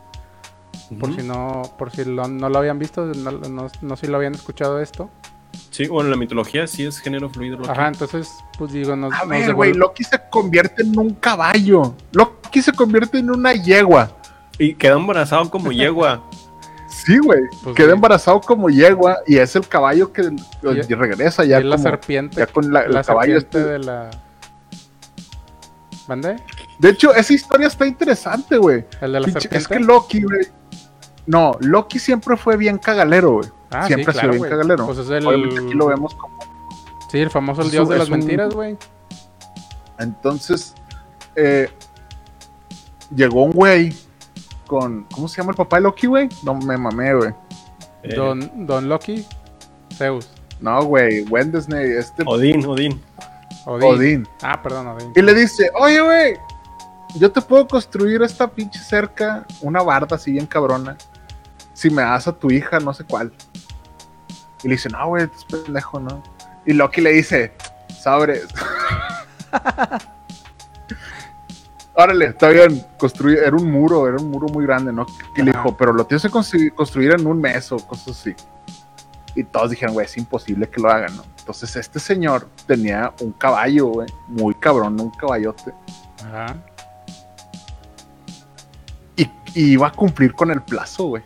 Por si no, por si lo- no lo habían visto, no, no, no si lo habían escuchado esto. Sí, bueno, la mitología sí es género fluido. Loki. Ajá, entonces, pues digo, nos, A ver, güey, Loki se convierte en un caballo. Loki se convierte en una yegua. Y queda embarazado como yegua. Sí, güey. Pues Queda sí. embarazado como yegua y es el caballo que Y- regresa y ya es la como- serpiente, ya con la- el la caballo serpiente este. de la... ¿Mande? De hecho, esa historia está interesante, güey. ¿El de la Pinche- serpiente? Es que Loki, güey. No, Loki siempre fue bien cagalero, güey. Ah, siempre sí, ha sido claro, bien cagalero. Pues es el- Obviamente aquí lo vemos como. Sí, el famoso el dios de las un- mentiras, güey. Entonces, eh, llegó un güey con. ¿Cómo se llama el papá de Loki, güey? No me mamé, güey. Eh, Don, Don Loki, Zeus, No, güey. Wednesday, este Odín, Odín. Odín. Odín. Ah, perdón, Odín. Y le dice, oye, güey, yo te puedo construir esta pinche cerca, una barda así bien cabrona, si me das a tu hija, no sé cuál. Y le dice, no, güey, es pendejo, ¿no? Y Loki le dice, sabres. Órale, está bien, construir, era un muro, era un muro muy grande, ¿no? Y le dijo, pero lo tienes que construir, construir en un mes o cosas así. Y todos dijeron, güey, es imposible que lo hagan, ¿no? Entonces este señor tenía un caballo, güey, muy cabrón, un caballote. Ajá. Y, y iba a cumplir con el plazo, güey.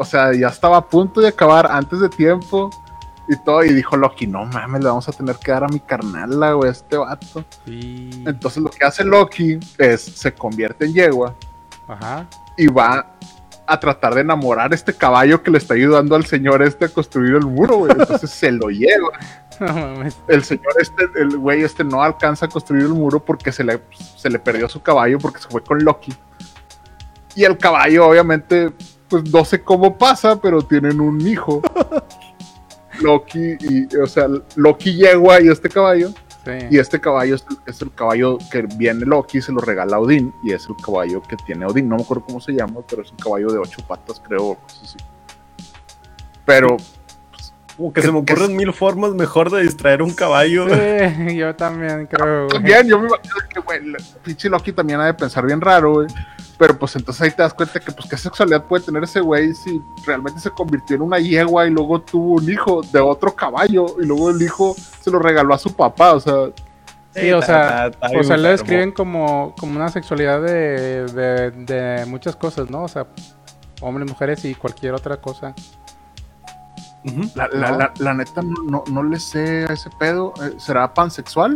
O sea, ya estaba a punto de acabar antes de tiempo y todo. Y dijo Loki, no mames, le vamos a tener que dar a mi carnala, güey, a este vato. Y... Entonces lo que hace Loki es, se convierte en yegua Ajá. y va a tratar de enamorar a este caballo que le está ayudando al señor este a construir el muro, güey. Entonces se lo lleva. No. El señor este, el güey este no alcanza a construir el muro porque se le, se le perdió su caballo porque se fue con Loki. Y el caballo, obviamente, pues no sé cómo pasa, pero tienen un hijo. Loki y, o sea, Loki yegua y este caballo. Sí. Y este caballo es, es el caballo que viene Loki, se lo regala a Odín. Y es el caballo que tiene Odín. No me acuerdo cómo se llama, pero es un caballo de ocho patas, creo, o cosas así. Pero Como que ¿Qué- se me ocurren mil formas mejor de distraer un caballo. Sí, yo también creo, güey. También, yo me imagino que, güey, el pinche Loki también ha de pensar bien raro, güey. Pero pues entonces ahí te das cuenta que, pues, qué sexualidad puede tener ese güey si realmente se convirtió en una yegua y luego tuvo un hijo de otro caballo y luego el hijo se lo regaló a su papá, o sea, Sí, o sea, o bien sea, lo describen como, como una sexualidad de, de, de muchas cosas, ¿no? O sea, hombres, mujeres y cualquier otra cosa. La, la, No. la- la neta no, no, no le sé a ese pedo. Eh, ¿Será pansexual?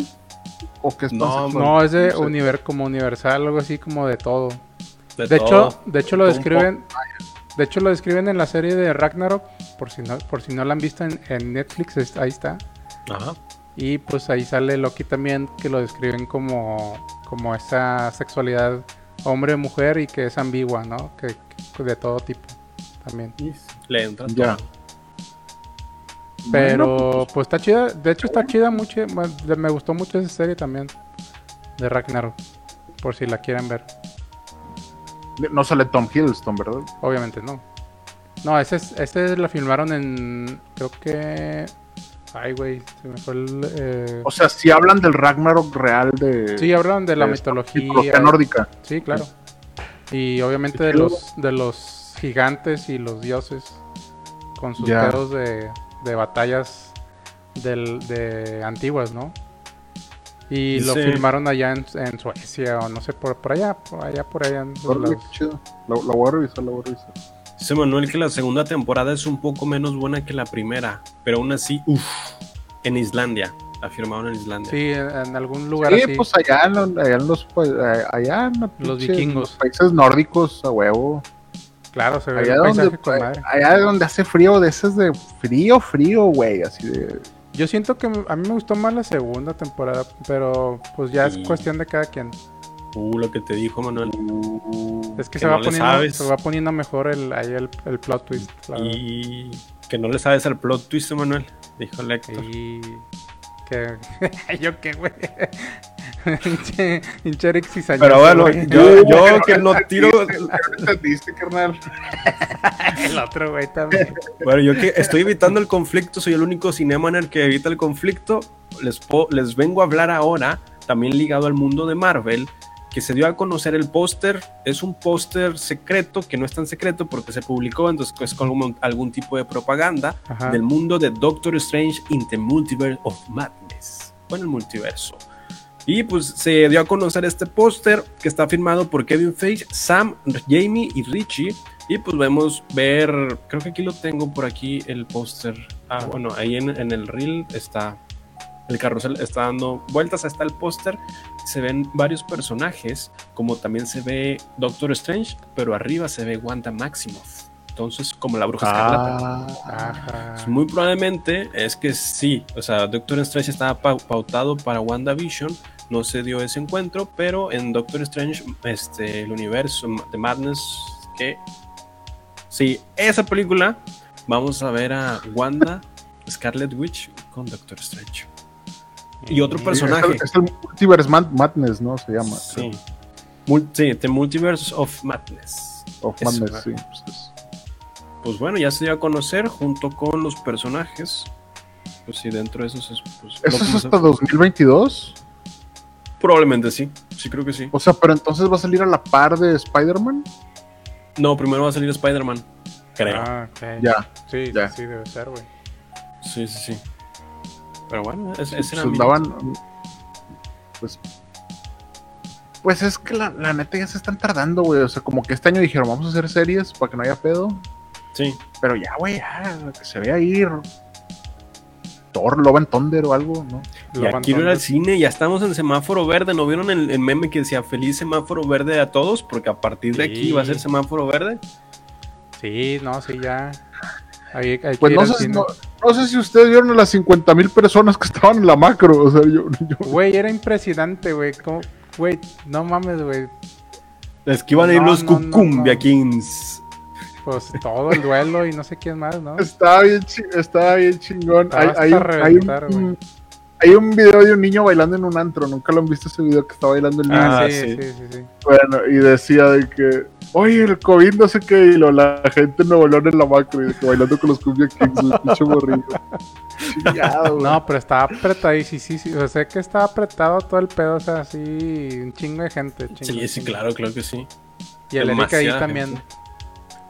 ¿O qué es No, pansexual? No, es de sé. univer, como universal, algo así como de todo. De, De todo. hecho, de hecho lo describen, de hecho lo describen en la serie de Ragnarok, por si no, por si no la han visto en, en Netflix, es- ahí está. Ajá. Y pues ahí sale Loki también, que lo describen como, como esa sexualidad hombre-mujer y que es ambigua, ¿no? Que, que de todo tipo también. Le entra Ya. Pero Bueno, pues está chida, de hecho está chida mucho, me gustó mucho esa serie también de Ragnarok, por si la quieren ver. no sale Tom Hiddleston, ¿verdad? Obviamente no. No, ese, es- ese la filmaron en, creo que... Ay, güey, se me fue el... eh, O sea, si hablan del Ragnarok real de, Sí, hablan de la de mitología. mitología nórdica. Sí, claro. Y obviamente de los, de los gigantes y los dioses con sus Ya. pedos de, de batallas del, de antiguas, ¿no? Y lo Dice- filmaron allá en, en Suecia o no sé, por, por allá, por allá, por allá. en lados. qué chido. La, la voy a revisar, la voy a revisar. Dice Manuel que la segunda temporada es un poco menos buena que la primera, pero aún así, uff, en Islandia, afirmaron en Islandia. Sí, en, en algún lugar Sí, así. pues allá en, lo- allá en los pues, allá en Los pinche- vikingos. los países nórdicos a huevo. Claro, se ve Allá el donde, paisaje con madre. allá donde hace frío, de esos de frío, frío, güey, así de Yo siento que a mí me gustó más la segunda temporada, pero pues ya Sí. es cuestión de cada quien. Uh, lo que te dijo Manuel. Es que, Que se, no va poniendo, sabes. se va poniendo mejor el, ahí el, el plot twist. la verdad. Y que no le sabes al plot twist, Manuel. Dijo. Y que yo qué güey. Pinche pinche Eric cizañoso, Pero bueno, güey. yo, yo que no tiro. entendiste, carnal. el otro güey también. Bueno, yo que estoy evitando el conflicto, soy el único Cinemaner que evita el conflicto. Les, po- les vengo a hablar ahora, también ligado al mundo de Marvel, que se dio a conocer el póster. Es un póster secreto, que no es tan secreto porque se publicó, entonces es como algún tipo de propaganda Ajá. del mundo de Doctor Strange in the Multiverse of Madness. O en el multiverso. Y pues se dio a conocer este póster que está firmado por Kevin Feige, Sam, Jamie y Richie. Y pues vemos ver, creo que aquí lo tengo por aquí el póster. Ah, bueno, ahí en, en el reel está el carrusel, está dando vueltas, está el póster. Se ven varios personajes, como también se ve Doctor Strange, pero arriba se ve Wanda Maximoff. Entonces, como la bruja escarlata. Ah. Pues muy probablemente es que sí, o sea, Doctor Strange estaba pau- pautado para WandaVision, no se dio ese encuentro, pero en Doctor Strange, este, el universo de Madness, que sí, esa película, vamos a ver a Wanda, Scarlet Witch con Doctor Strange. Y otro Sí, personaje. Es el, es el Multiverse Mad- Madness, ¿no? Se llama. Sí. Mul- sí, The Multiverse of Madness. Of Eso, Madness, ¿verdad? sí. pues es- Pues bueno, ya se dio a conocer junto con los personajes. Pues sí, dentro de esos es. Pues, ¿Eso es hasta 2022? Probablemente sí, sí creo que sí. O sea, pero entonces va a salir a la par de Spider-Man. No, primero va a salir Spider-Man, creo. Ah, ok. Ya. Sí, ya. sí, debe ser, güey. Sí, sí, sí. Pero bueno, es- ese Pues era mi- daban, pues, pues es que la, la neta ya se están tardando, güey. O sea, como que este año dijeron, vamos a hacer series para que no haya pedo. Sí, Pero ya, güey, ya, que se ve ahí. Thor, Love and Thunder o algo, ¿no? y Lo aquí no era el cine, ya estamos en semáforo verde. ¿No vieron el, el meme que decía feliz semáforo verde a todos? Porque a partir de aquí va a ser semáforo verde. Sí, no, sí, ya. Hay, hay que Pues ir no al sé, no, no sé si ustedes vieron a las 50 mil personas que estaban en la macro. O sea, yo, yo- Güey, era impresionante, güey. Güey, no mames, güey. Es que iban a ir No, los no, no, Cucumbia no. Kings. Pues todo el duelo y no sé quién más, ¿no? estaba bien, chi- estaba bien chingón. Estaba Hay, hay un- hay un, güey. hay un video de un niño bailando en un antro. Nunca lo han visto ese video que está bailando el niño. Ah, Ah, sí, sí. sí, sí, sí. Bueno, y decía de que, oye, el COVID no sé qué, y lo, la gente en Nuevo León en la macro, y de que bailando con los Cumbia Kings, el pinche morrillo. No, pero estaba apretado y sí, sí, sí. O sea que estaba apretado todo el pedo, o sea, así, un chingo de gente. chingo, Sí, sí, chingo. claro, claro que sí. Y el Eric ahí también. gente.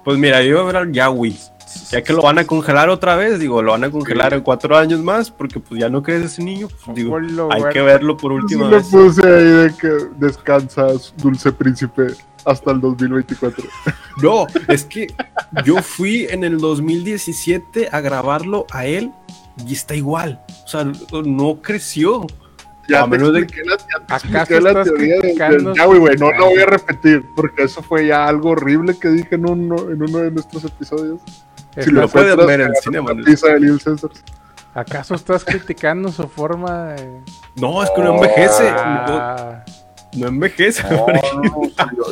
Pues mira, yo iba a ver al Yawi. Ya que lo van a congelar otra vez, digo, lo van a congelar en cuatro años más, porque pues ya no crece ese niño. pues, digo, hay que verlo por Sí última le vez. puse ahí de que descansas, dulce príncipe, hasta el 2024. No, es que yo fui en el 2017 a grabarlo a él y está igual. O sea, no creció. Ya A menos de- expliqué la, ya te ¿Acaso expliqué la teoría del, del Yawi, güey. No lo voy a repetir, porque eso fue ya algo horrible que dije en uno, en uno de nuestros episodios. ¿Estás- Si lo encuentras, ver en agarra Cinema. ¿Acaso estás criticando su forma de.? No, es que no envejece. Ah, No, no envejece. No,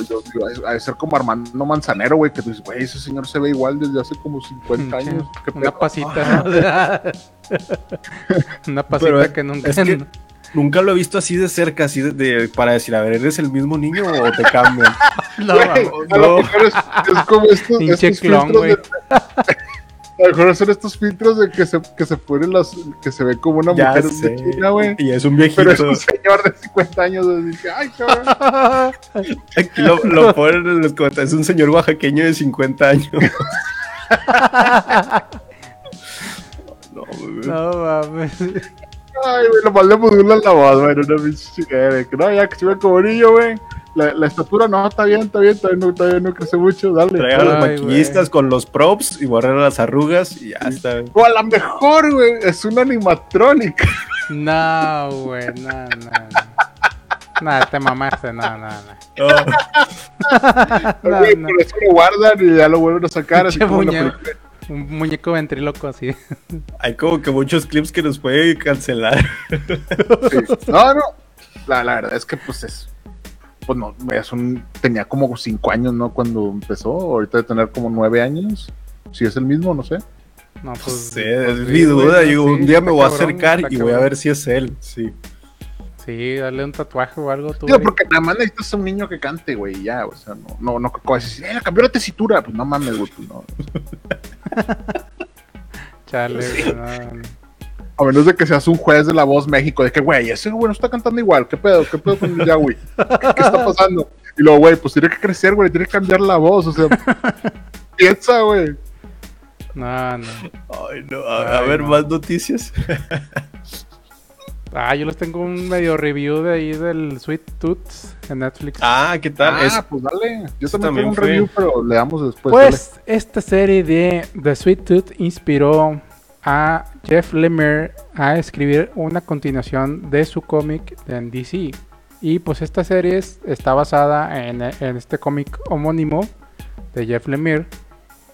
yo, yo de ser como Armando Manzanero, güey, que tú dices, güey, ese señor se ve igual desde hace como 50 años. ¿Qué una pasita. ¿no? una pasita Pero que nunca. es que- Nunca lo he visto así de cerca, así de, de- para decir, a ver, ¿eres el mismo niño o te cambian? No, a lo no. es, es como estos, Pinche estos clon, filtros güey. de- A lo mejor son estos filtros de que se, que se ponen las, que se ve como una Ya mujer sé. de China, güey. Y es un viejito. Pero es un señor de 50 años, y dije, ay, cabrón. Aquí lo, lo ponen en los comentarios. Es un señor oaxaqueño de 50 años. no, güey. No mames. Ay, güey, lo más le modulan la voz, güey, era una pinche de que no, ya que se ve como niño, güey. La, la estatura, no, está bien, está bien, todavía no, todavía no crece mucho, dale. Trae a los maquillistas con los props y borrar las arrugas y ya está. O a lo mejor, güey, es un animatronic. No, güey, no, no. no. Nah, te mamaste, no, no, no. No, No, no. Por eso lo guardan y ya lo vuelven a sacar. Así como muñeco. Un muñeco ventríloco así. hay como que muchos clips que nos puede cancelar. Sí. No, no. La, la verdad es que, pues es. Pues no, es un. Tenía como 5 años, ¿no? Cuando empezó. Ahorita de tener como 9 años. Si es el mismo, no sé. No, No pues. sé, pues es sí, mi güey, duda. sí, un día me voy a acercar y voy a ver si es él. Sí. Sí, darle un tatuaje o algo. Tú, Digo, porque nada más necesitas un niño que cante, güey, ya, o sea, no, no, no, como decir, eh, cambió la tesitura, pues no mames, güey, pues no. Chale, no. A menos de que seas un juez de la voz México, de que, güey, ese güey no está cantando igual, ¿qué pedo? ¿Qué pedo con el Yahweh? ¿Qué, qué está pasando? Y luego, güey, pues tiene que crecer, güey, tiene que cambiar la voz, o sea, piensa, güey. No, no. Ay, no. A, ver, no. más noticias. Ah, yo les tengo un medio review de ahí del Sweet Tooth en Netflix. Ah, ¿qué tal? Ah, Es- pues dale. Yo también también tengo un fue- review, pero le damos después. Pues esta serie de The Sweet Tooth inspiró a Jeff Lemire a escribir una continuación de su cómic en DC. Y pues esta serie es- está basada en, en este cómic homónimo de Jeff Lemire.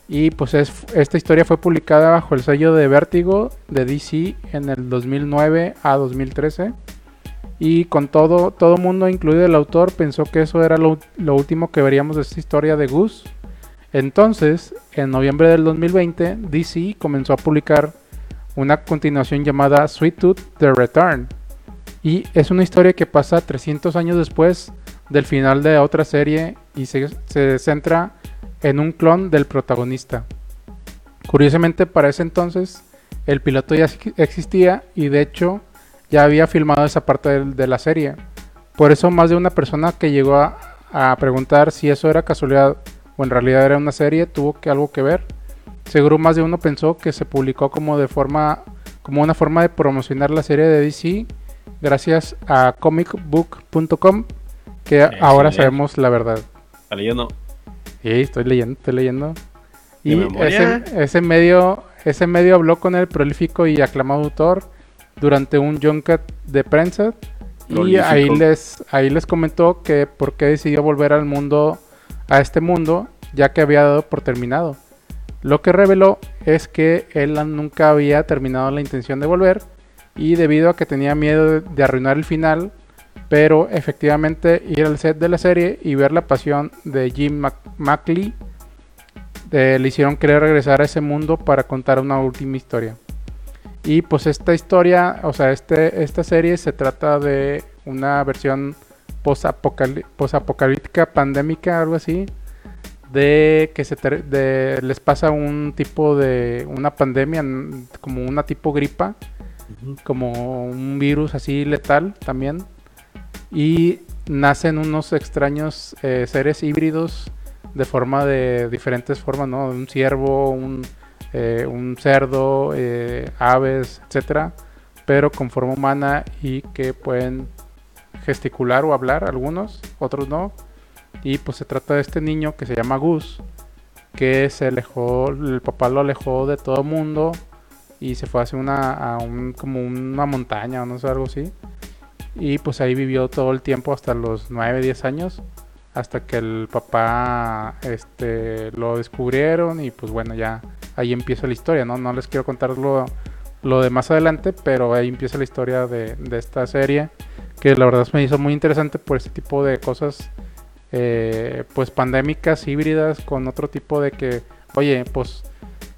Y pues es- esta historia fue publicada bajo el sello de Vértigo de DC en el 2009 a 2013. Y con todo, todo mundo, incluido el autor, pensó que eso era lo, lo último que veríamos de esta historia de Goose. Entonces, en noviembre del 2020, DC comenzó a publicar una continuación llamada Sweet Tooth The Return. Y es una historia que pasa 300 años después del final de otra serie y se, centra en un clon del protagonista. Curiosamente, para ese entonces, el piloto ya ex- existía y de hecho ya había filmado esa parte de, la serie. Por eso más de una persona que llegó a preguntar si eso era casualidad o en realidad era una serie tuvo que algo que ver. Seguro más de uno pensó que se publicó como de forma como una forma de promocionar la serie de DC gracias a comicbook.com que ahora sabemos la verdad. Está leyendo. Sí, estoy leyendo, estoy leyendo. ¿De Y ese, ese medio, ese medio habló con el prolífico y aclamado autor durante un junket de prensa y ahí les, ahí les comentó que por qué decidió volver al mundo, a este mundo, ya que había dado por terminado. Lo que reveló es que él nunca había terminado la intención de volver y debido a que tenía miedo de, arruinar el final, pero efectivamente ir al set de la serie y ver la pasión de Jim Mackley eh, le hicieron querer regresar a ese mundo para contar una última historia. Y pues esta historia, o sea, este, esta serie se trata de una versión post-apocalíptica, pandémica, algo así, de que se de- les pasa un tipo de una pandemia, como una tipo gripa, como un virus así letal también, y nacen unos extraños eh, seres híbridos de forma de diferentes formas, ¿no? Un ciervo, un, eh, un cerdo, eh, aves, etcétera, pero con forma humana y que pueden gesticular o hablar algunos, otros no. Y pues se trata de este niño que se llama Gus, que se alejó, el papá lo alejó de todo mundo y se fue hacia una, a un, como una montaña o no sé, algo así. Y pues ahí vivió todo el tiempo hasta los 9, 10 años. Hasta que el papá este, lo descubrieron y pues bueno, ya ahí empieza la historia, ¿no? No les quiero contar lo, lo de más adelante, pero ahí empieza la historia de, de esta serie. Que la verdad me hizo muy interesante por este tipo de cosas, eh, pues pandémicas, híbridas, con otro tipo de que, oye, pues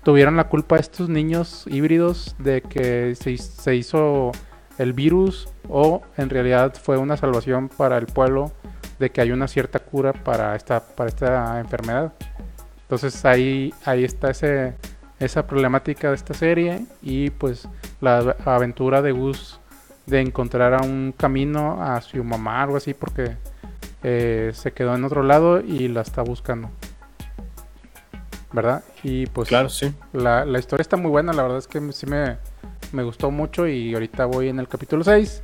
tuvieron la culpa estos niños híbridos de que se, se hizo el virus o en realidad fue una salvación para el pueblo de que hay una cierta cura para esta, para esta enfermedad. Entonces ahí, ahí está ese, esa problemática de esta serie y pues la aventura de Gus de encontrar a un camino a su mamá, algo así, porque eh, se quedó en otro lado y la está buscando. ¿Verdad? Y pues Claro, sí. la, la historia está muy buena, la verdad es que sí me, me gustó mucho y ahorita voy en el capítulo 6.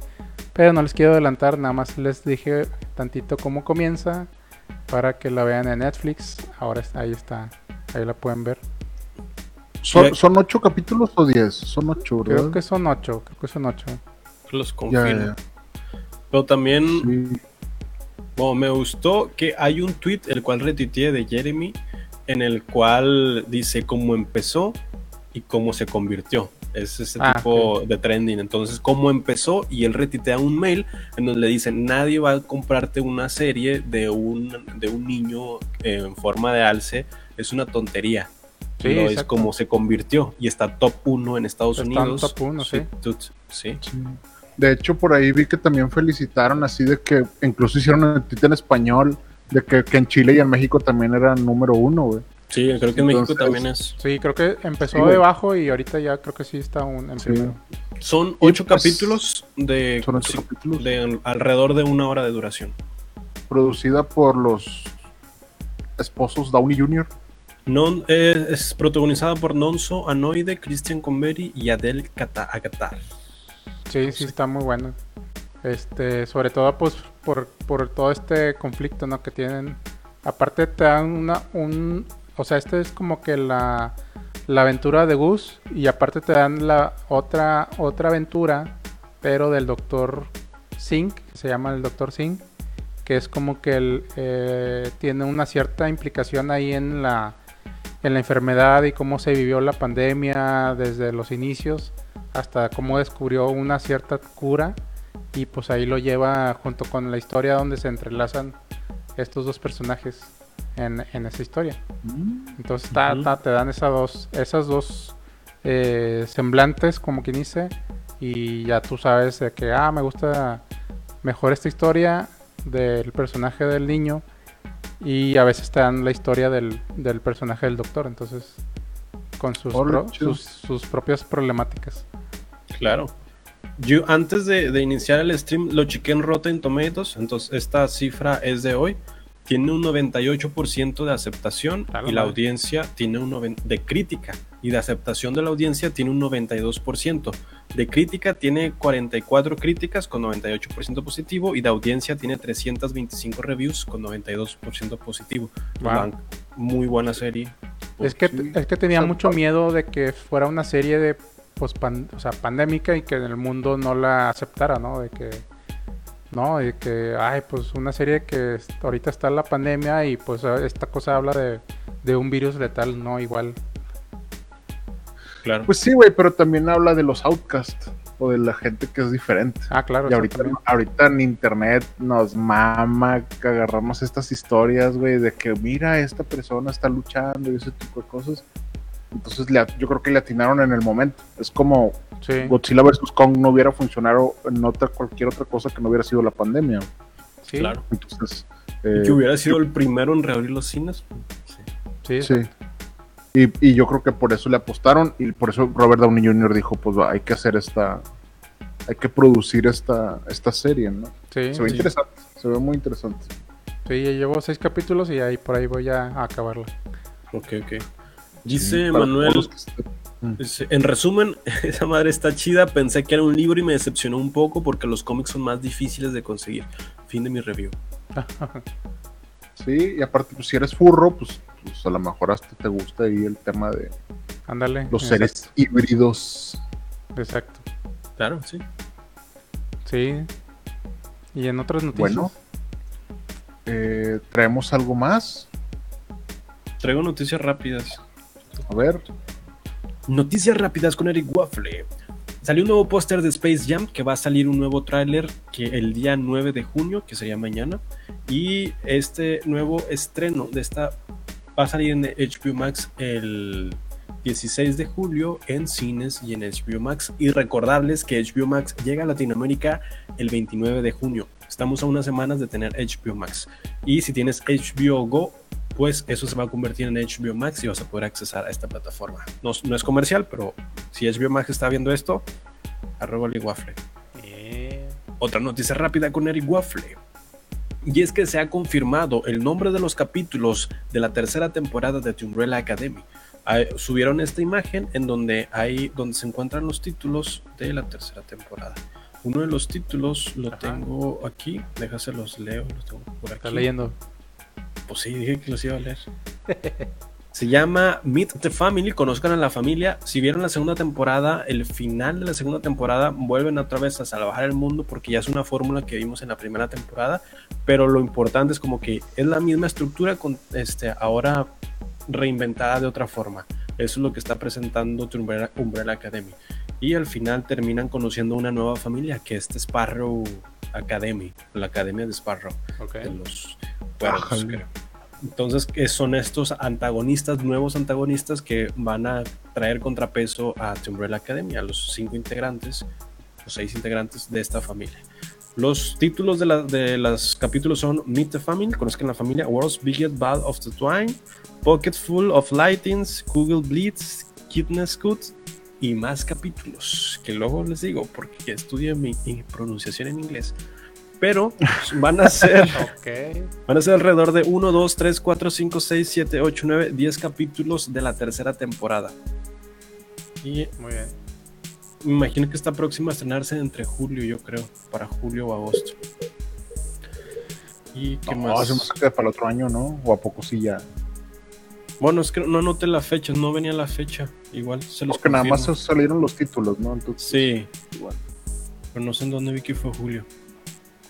Pero no les quiero adelantar, nada más les dije tantito cómo comienza para que la vean en Netflix. Ahora está- ahí está, ahí la pueden ver. ¿Son, son ocho capítulos o diez? Son ocho, ¿verdad? Creo que son 8, creo que son 8. Los Ya, confirmo. ya, Pero también sí. Bueno, me gustó que hay un tweet el cual retuiteé de Jeremy en el cual dice cómo empezó y cómo se convirtió. Es ese Ah, tipo de trending. Entonces, cómo empezó y él retuitea un mail en donde le dice nadie va a comprarte una serie de un, de un niño en forma de alce. Es una tontería. Sí, No es como se convirtió y está top 1 en Estados Está en Unidos. top uno, sí. Tut, sí. Sí. De hecho, por ahí vi que también felicitaron así de que incluso hicieron el tweet en español de que, que en Chile y en México también eran número uno, güey. Sí, creo que en México Entonces- también es. Sí, creo que empezó Sí, debajo y ahorita ya creo que sí está un, en Sí. primero. Son Y ocho pues, capítulos de, son ocho sí, capítulos. de alrededor de una hora de duración. Producida por los esposos Downey Jr. Non, eh, es protagonizada por Nonso Anoide, Christian Convery y Adel Agatar. Sí, sí está muy bueno. Este, sobre todo pues por, por todo este conflicto, ¿no? que tienen. Aparte te dan una un o sea, este es como que la la aventura de Gus y aparte te dan la otra otra aventura, pero del Doctor Singh, que se llama el Doctor Singh, que es como que él eh, tiene una cierta implicación ahí en la en la enfermedad y cómo se vivió la pandemia desde los inicios hasta cómo descubrió una cierta cura y pues ahí lo lleva junto con la historia donde se entrelazan estos dos personajes en, en esa historia. Entonces ta- Ujú. ta- te dan esas dos, esas dos eh, semblantes, como quien dice, y ya tú sabes de que, ah, me gusta mejor esta historia del personaje del niño y a veces te dan la historia del, del personaje del doctor, entonces con sus, pro- sus, sus propias problemáticas. Claro. Yo antes de, de iniciar el stream lo chequé en Rotten Tomatoes, entonces esta cifra es de hoy. Tiene un 98% de aceptación y la audiencia tiene un de crítica y de aceptación de la audiencia tiene un 92%. De crítica tiene 44 críticas con 98% positivo y de audiencia tiene 325 reviews con 92% positivo. Wow. Muy buena serie. Es que, sí. es que tenía O sea, mucho miedo de que fuera una serie de pues, pan- o sea, pandémica y que en el mundo no la aceptara, ¿no? De que, no, de que, ay, pues una serie que ahorita está la pandemia y pues esta cosa habla de, de un virus letal, no igual. Claro. Pues sí, güey, pero también habla de los outcasts o de la gente que es diferente. Ah, claro, Y ahorita, ahorita en internet nos mama que agarramos estas historias, güey, de que mira, esta persona está luchando y ese tipo de cosas. Entonces yo creo que le atinaron en el momento. Es como Sí, Godzilla vs. Kong no hubiera funcionado en otra, cualquier otra cosa que no hubiera sido la pandemia. sí, Claro. Entonces, Y eh, que hubiera sido el primero en reabrir los cines. Sí. sí, sí. Y, y yo creo que por eso le apostaron y por eso Robert Downey Jr. dijo, pues va, hay que hacer esta, hay que producir esta, esta serie, ¿no? sí, Se ve sí. interesante, se ve muy interesante. Sí, ya llevo seis capítulos y ahí por ahí voy a, a acabarla. Ok, ok. Dice Para Manuel, que estén- dice, en resumen, esa madre está chida, pensé que era un libro y me decepcionó un poco porque los cómics son más difíciles de conseguir. Fin de mi review. Sí, y aparte, pues si eres furro, pues, pues a lo mejor hasta te gusta ahí el tema de Ándale. los exacto, seres híbridos. Exacto. Claro, sí. Sí. Y en otras noticias. Bueno, eh, traemos algo más. Traigo noticias rápidas. A ver, Noticias rápidas con Eric Waffle. Salió un nuevo póster de Space Jam que va a salir un nuevo tráiler que el día 9 de junio, que sería mañana. Y este nuevo estreno de esta va a salir en HBO Max el 16 de julio en cines y en HBO Max. Y recordarles que HBO Max llega a Latinoamérica el 29 de junio. Estamos a unas semanas de tener HBO Max. Y si tienes HBO Go, pues eso se va a convertir en HBO Max y vas a poder accesar a esta plataforma. No, no es comercial, pero si HBO Max está viendo esto, arroba Eric Waffle. Otra noticia rápida con Eric Waffle. Y es que se ha confirmado el nombre de los capítulos de la tercera temporada de The Umbrella Academy. Subieron esta imagen en donde hay donde se encuentran los títulos de la tercera temporada. Uno de los títulos lo Ajá. tengo aquí, déjase los leo, los tengo por aquí. Estás leyendo. Pues sí, dije que los iba a leer. Se llama Meet the Family, conozcan a la familia. Si vieron la segunda temporada, el final de la segunda temporada vuelven otra vez a salvar el mundo porque ya es una fórmula que vimos en la primera temporada. Pero lo importante es como que es la misma estructura con este ahora reinventada de otra forma. Eso es lo que está presentando The Umbrella, Umbrella Academy. Y al final terminan conociendo una nueva familia que es The Sparrow Academy, la Academia de Sparrow Ok. de los cuervos, creo. Entonces, son estos antagonistas, nuevos antagonistas que van a traer contrapeso a The Umbrella Academy, a los cinco integrantes, los seis integrantes de esta familia. Los títulos de, la- de los capítulos son Meet the Family, conozcan la familia, World's Biggest Bad of the Twine, Pocket Full of Lightings, Google Blitz, Kidney Scoot y más capítulos que luego les digo porque estudio mi, mi pronunciación en inglés. Pero van a ser Ok. Van a ser alrededor de 1, 2, 3, 4, 5, 6, 7, 8, 9, 10 capítulos de la tercera temporada. Y Muy bien. me imagino que está próxima a estrenarse entre julio, yo creo, para julio o agosto. ¿Y qué No, más? se me que para el otro año, ¿no? O a poco sí ya. Bueno, es que no anoté la fecha, no venía la fecha. Igual se los Porque nada más confirmo. salieron los títulos, ¿no? Entonces, Sí, igual. pero no sé en dónde vi que fue julio.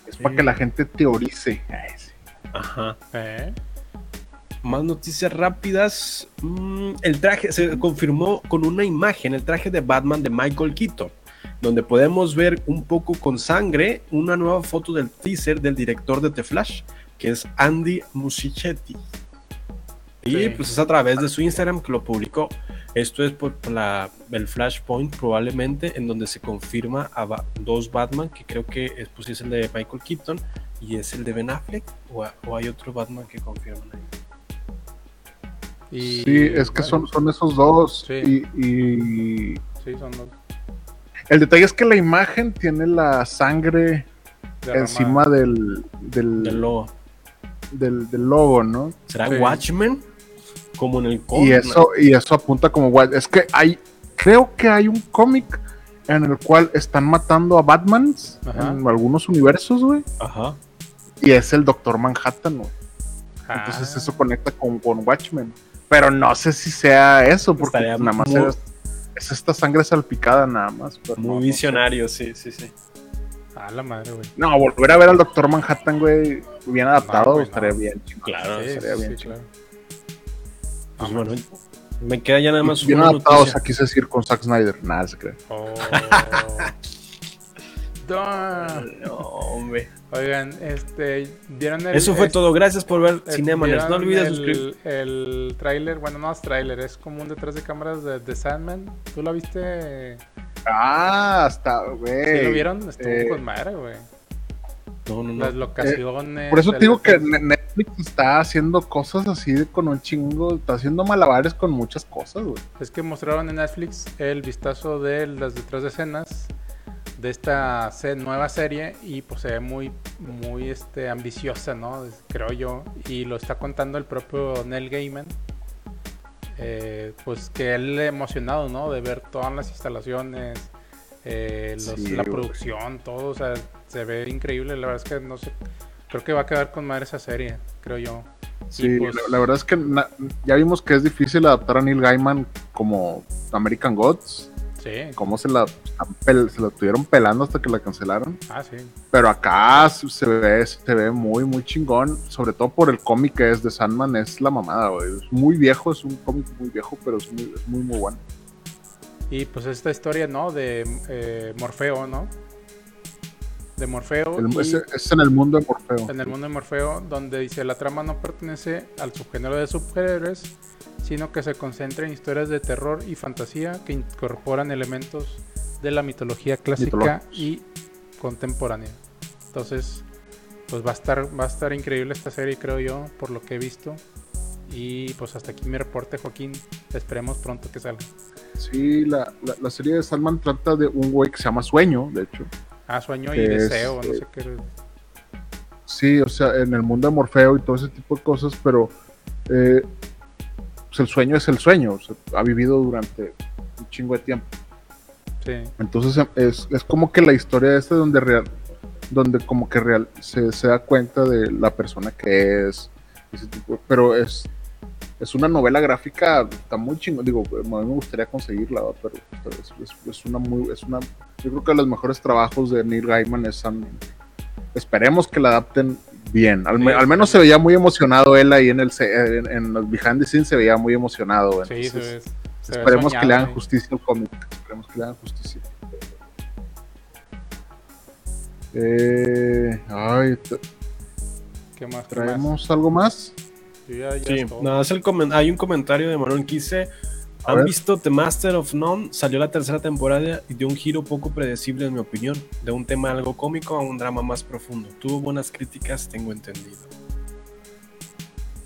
Es para que la gente teorice. Ajá. Eh, Más noticias rápidas. Mm, el traje se confirmó con una imagen, el traje de Batman de Michael Keaton, donde podemos ver un poco con sangre una nueva foto del teaser del director de The Flash, que es Andy Muschichetti. Y Sí. pues es a través de su Instagram que lo publicó. Esto es por la, el Flashpoint probablemente, en donde se confirma a Ba- dos Batman, que creo que es, pues, es el de Michael Keaton y es el de Ben Affleck, o, hay otro Batman que confirman ahí. y, Sí, es que son, son esos dos. Sí. Y, y Sí, son dos. el detalle es que la imagen tiene la sangre encima del, del, Del logo. del, del logo, ¿no? ¿Será Sí. Watchmen? Como en el Y cómic. eso, y eso apunta como guay. Es que hay, creo que hay un cómic en el cual están matando a Batmans Ajá. en algunos universos, güey. Ajá. Y es el Doctor Manhattan, güey. Ah, Entonces eso conecta con, con Watchmen. Pero no sé si sea eso, porque Estaría nada más muy- es, es esta sangre salpicada nada más. pero no, Muy no visionario, sí, sí, sí. A la madre, güey. No, volver a ver al Doctor Manhattan, güey, bien adaptado, no. estaría bien. Claro. Sí, estaría sí, bien sí, chido. claro. Pues bueno, me queda ya nada más Bien una adaptados, noticia. quise decir con Zack Snyder. Nada, se cree. Oh. No, hombre. Oigan, este, ¿vieron el Eso fue es- todo. Gracias por ver eh, Cinemanes. No ¿vieron olvides el, suscribirte. el tráiler, bueno, no es tráiler, es como un detrás de cámaras de, de Sandman. ¿Tú la viste? Ah, hasta, güey. ¿Sí lo vieron? Estuvo eh, con madre, güey. No, no, Las no. locaciones. Por eso te digo que Netflix está haciendo cosas así de- con un chingo, está haciendo malabares con muchas cosas, güey. Es que mostraron en Netflix el vistazo de las detrás de escenas de esta nueva serie y pues se ve muy muy este ambiciosa, ¿no? Creo yo y lo está contando el propio Neil Gaiman. Eh, pues que él emocionado, ¿no? De ver todas las instalaciones, eh, los- Sí, la güey. producción, todo, o sea, se ve increíble. La verdad es que no sé, creo que va a quedar con madre esa serie, creo yo. Sí, pues, la, la verdad es que na- ya vimos que es difícil adaptar a Neil Gaiman como American Gods, Sí, cómo se la, se la tuvieron pelando hasta que la cancelaron, ah, sí. pero acá se ve, se ve muy, muy chingón, sobre todo por el cómic que es de Sandman, es la mamada, güey. Es muy viejo, es un cómic muy viejo, pero es muy, es muy, muy bueno. Y pues esta historia, ¿no? De eh, Morfeo, ¿no? De Morfeo. El- y es, es en el mundo de Morfeo. en el mundo de Morfeo, donde dice la trama no pertenece al subgénero de superhéroes, sino que se concentra en historias de terror y fantasía que incorporan elementos de la mitología clásica y contemporánea. Entonces, pues va a estar, va a estar increíble esta serie, creo yo, por lo que he visto. Y pues hasta aquí mi reporte, Joaquín. Esperemos pronto que salga. Sí, la, la, la serie de Sandman trata de un güey que se llama Sueño, de hecho. Ah, sueño y es, deseo, no eh, sé qué. Sí, o sea, en el mundo de Morfeo y todo ese tipo de cosas, pero eh, pues el sueño es el sueño, o sea, ha vivido durante un chingo de tiempo. Sí. Entonces em, es, es como que la historia esta donde real, donde como que real se, se da cuenta de la persona que es, ese tipo, pero es, es una novela gráfica, está muy chingo, digo, a mí me gustaría conseguirla, ¿va? pero es, es- es una muy, es una, yo creo que los mejores trabajos de Neil Gaiman es Sandman. Esperemos que la adapten bien, al, me- Sí, al menos se veía muy emocionado él ahí en el, en, en los behind the scenes se veía muy emocionado, Sí, entonces, se ve- se ve Esperemos que le hagan ¿eh? justicia al cómic. Esperemos que le hagan justicia. Eh, ay, ¿Qué más? ¿Qué más? ¿traemos algo más? Yo ya- ya Sí, nada, es el hay un comentario de dice, A ¿Han ver. visto The Master of None? Salió la tercera temporada y dio un giro poco predecible en mi opinión, de un tema algo cómico a un drama más profundo. Tuvo buenas críticas, tengo entendido.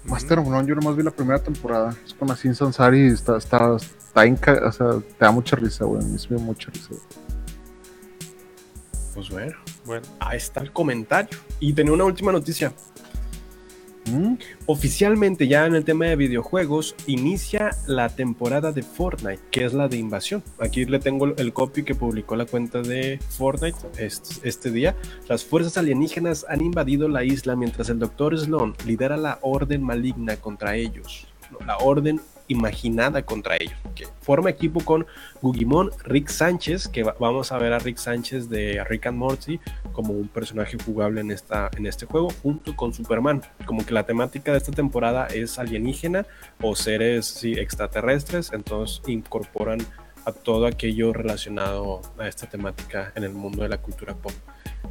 Master of None, yo nomás vi la primera temporada. Es con Asin Sansari y está, está, está inca- o sea, te da mucha risa, güey. A mí sí me da mucha risa. güey. Pues bueno, Bueno, ahí está el comentario. Y tenía una última noticia. Oficialmente ya en el tema de videojuegos inicia la temporada de Fortnite, que es la de invasión. Aquí le tengo el copy que publicó la cuenta de Fortnite este, día. Las fuerzas alienígenas han invadido la isla mientras el Dr. Sloan lidera la orden maligna contra ellos. La orden imaginada contra ellos. Que forma equipo con Gugimon, Rick Sánchez, que va- vamos a ver a Rick Sánchez de Rick and Morty como un personaje jugable en, esta, en este juego, junto con Superman. Como que la temática de esta temporada es alienígena o seres extraterrestres, entonces incorporan a todo aquello relacionado a esta temática en el mundo de la cultura pop.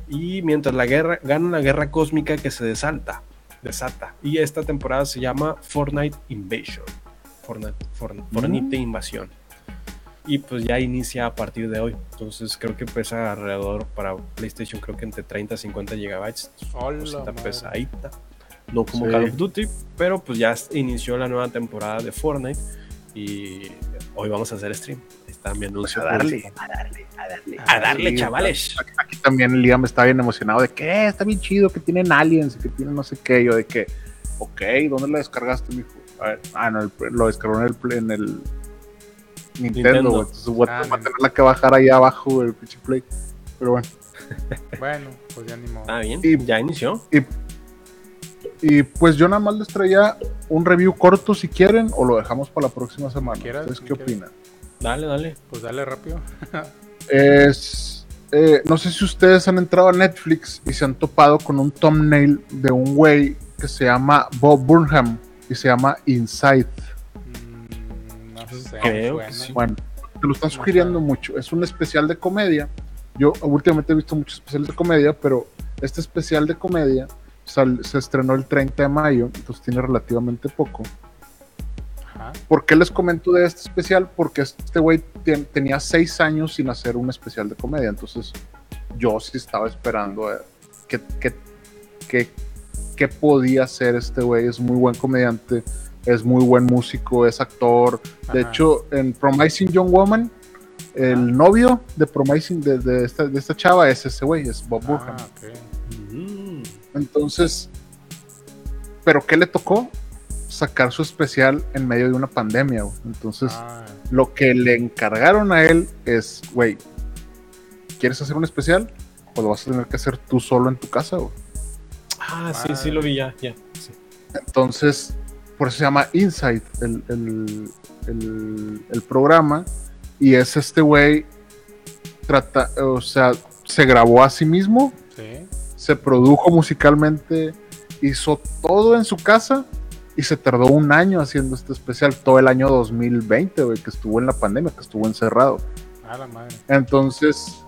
Y mientras la guerra, gana la guerra cósmica que se desalta, desata. Y esta temporada se llama Fortnite Invasion. Fortnite, Fortnite, Fortnite Invasión. Y pues ya inicia a partir de hoy. Entonces creo que pesa alrededor para PlayStation, creo que entre 30 y 50 gigabytes. Cosita pesadita. No como Sí. Call of Duty, pero pues ya inició la nueva temporada de Fortnite. Y hoy vamos a hacer stream. Está mi anuncio. a darle, a darle, a darle, a darle, chavales. Aquí también el Liam está bien emocionado de que "Eh, está bien chido, que tienen aliens, que tienen no sé qué. Yo de que, ok, ¿dónde la descargaste, mijo? A ver, ah, no, el- lo descargó en el, en el Nintendo, Nintendo. güey. Entonces voy Ah, a tenerla que bajar ahí abajo, el pinche play. Pero bueno. Bueno, pues ya ni modo. Está bien, Y- ya inició. Y pues yo nada más les traía un review corto si quieren, o lo dejamos para la próxima semana. Quieras, ¿Ustedes qué opinan? Dale, dale. Pues dale rápido. Es. eh, no sé si ustedes han entrado a Netflix y se han topado con un thumbnail de un güey que se llama Bob Burnham y se llama Inside. Mm, no sé. Creo suena. que sí. Bueno, te lo están sugiriendo mucho. Es un especial de comedia. Yo últimamente he visto muchos especiales de comedia, pero este especial de comedia sal- se estrenó el 30 de mayo, entonces tiene relativamente poco. Ajá. ¿Por qué les comento de este especial? Porque este güey tenía seis años sin hacer un especial de comedia, entonces yo sí estaba esperando ver qué, qué, podía hacer este güey. Es muy buen comediante, es muy buen músico, es actor. De Ajá. hecho, en Promising Young Woman, el Ajá. novio de Promising de, de esta, de esta chava es ese güey, es Bob. Ah, ok. Mm, Entonces, ¿pero qué le tocó? Sacar su especial en medio de una pandemia. güey. Entonces, Ah, lo que le encargaron a él es, güey, ¿quieres hacer un especial? Pues lo vas a tener que hacer tú solo en tu casa, güey. Ah, sí, sí lo vi ya. ya sí. Entonces, por eso se llama Inside el, el- el- el programa. Y es este güey, trata, o sea, se grabó a sí mismo, sí. se produjo musicalmente, hizo todo en su casa y se tardó un año haciendo este especial, todo el año 2020, güey, que estuvo en la pandemia, que estuvo encerrado. A la madre. Entonces,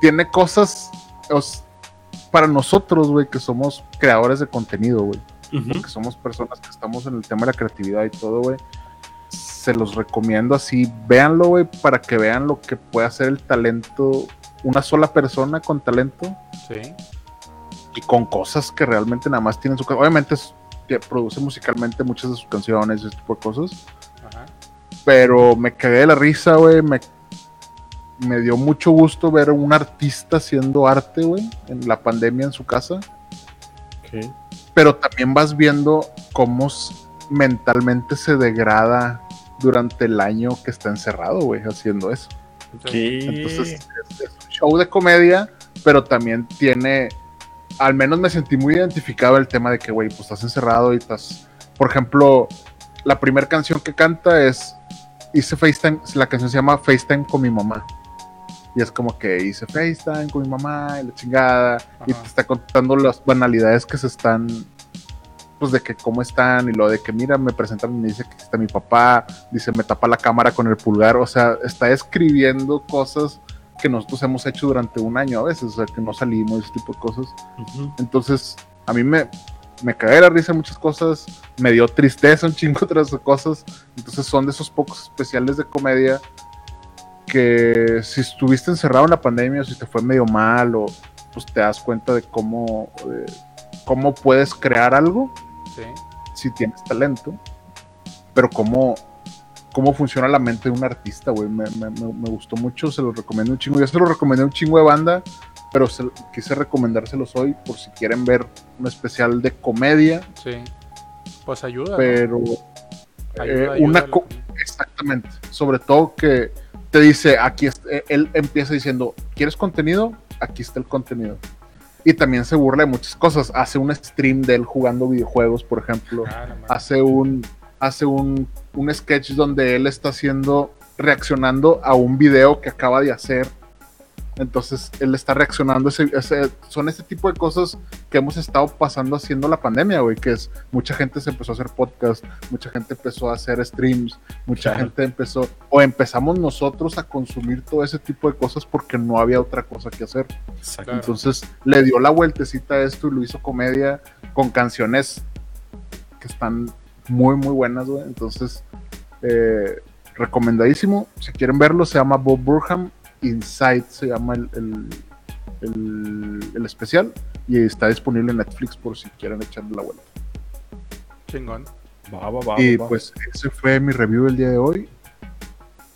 tiene cosas os- para nosotros, güey, que somos creadores de contenido, güey, Ujú. que somos personas que estamos en el tema de la creatividad y todo, güey. Se los recomiendo así, véanlo, güey, para que vean lo que puede hacer el talento, una sola persona con talento Sí. y con cosas que realmente nada más tienen su Obviamente es- produce musicalmente muchas de sus canciones y ese tipo de cosas. Ajá. Pero me cagué de la risa, güey. Me, me dio mucho gusto ver a un artista haciendo arte, güey, en la pandemia en su casa. Pero también vas viendo cómo mentalmente se degrada durante el año que está encerrado, güey, haciendo eso. ¿Qué? Entonces es, es un show de comedia, pero también tiene, al menos me sentí muy identificado el tema de que, güey, pues estás encerrado y estás, por ejemplo, la primera canción que canta es, hice FaceTime, la canción se llama FaceTime con mi mamá. Y es como que hice FaceTime con mi mamá y la chingada, y Ajá. te está contando las banalidades que se están, pues de que cómo están y lo de que mira, me presentan y me dice que está mi papá, dice me tapa la cámara con el pulgar, o sea, está escribiendo cosas que nosotros hemos hecho durante un año a veces, o sea, que no salimos, ese tipo de cosas. Ujú. Entonces, a mí me, me cagué la risa en muchas cosas, me dio tristeza un chingo otras cosas. Entonces son de esos pocos especiales de comedia que si estuviste encerrado en la pandemia o si te fue medio mal o pues te das cuenta de cómo, cómo puedes crear algo Sí. si tienes talento, pero cómo, cómo funciona la mente de un artista, güey. Me, me- gustó mucho, se lo recomiendo un chingo. Yo se lo recomendé un chingo de banda, pero se- quise recomendárselos hoy por si quieren ver un especial de comedia, Sí. Pues ayuda. ¿no? pero Ayuda, eh, una ayuda, exactamente, sobre todo que te dice, aquí eh, él empieza diciendo, ¿quieres contenido? Aquí está el contenido. Y también se burla de muchas cosas. Hace un stream de él jugando videojuegos, por ejemplo Ah, hace un hace un, un sketch donde él está haciendo reaccionando a un video que acaba de hacer entonces él está reaccionando ese, ese- son este tipo de cosas que hemos estado pasando haciendo la pandemia güey que es mucha gente se empezó a hacer podcast mucha gente empezó a hacer streams mucha Claro. gente empezó o empezamos nosotros a consumir todo ese tipo de cosas porque no había otra cosa que hacer Exacto. Claro. entonces le dio la vueltecita a esto y lo hizo comedia con canciones que están muy, muy buenas, güey. Entonces, eh, recomendadísimo. Si quieren verlo, se llama Bob Burham. Inside se llama el, el, el- el especial. Y está disponible en Netflix por si quieren echarle la vuelta. Chingón. Va, va, va, y va. pues ese fue mi review del día de hoy.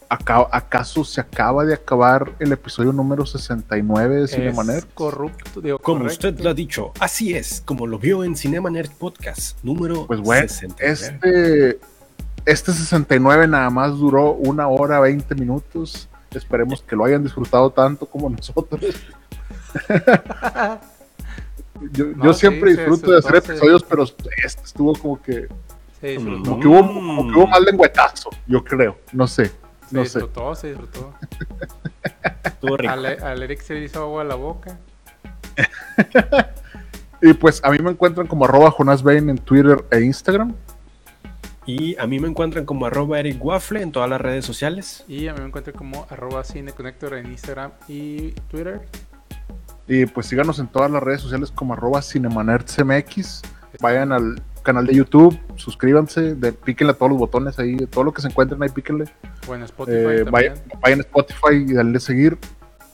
Aca- ¿Acaso se acaba de acabar el episodio número 69 de Cinemanet? corrupto. Digo, Como correcto. usted lo ha dicho, así es, como lo vio en Cinema Nerd Podcast número Pues bueno, 69. este, este 69 nada más duró una hora 20 minutos. Esperemos que lo hayan disfrutado tanto como nosotros. yo No, yo sí, siempre se disfruto de hacer se- episodios, pero este estuvo como que, Se como que hubo, como que hubo más lengüetazo, yo creo. No sé, Se no sé. disfrutó, se disfrutó. Estuvo rico. Al, al Eric se le hizo agua a la boca. Y pues a mí me encuentran como arroba Jonas Bain en Twitter e Instagram. Y a mí me encuentran como arroba Eric Waffle en todas las redes sociales. Y a mí me encuentro como arroba cineconnector en Instagram y Twitter. Y pues síganos en todas las redes sociales como arroba cinemanerdsmx. Vayan al canal de YouTube, suscríbanse, de, píquenle a todos los botones ahí, todo lo que se encuentren ahí, píquenle. O en Spotify Eh, también. vayan, vayan a Spotify y denle a seguir.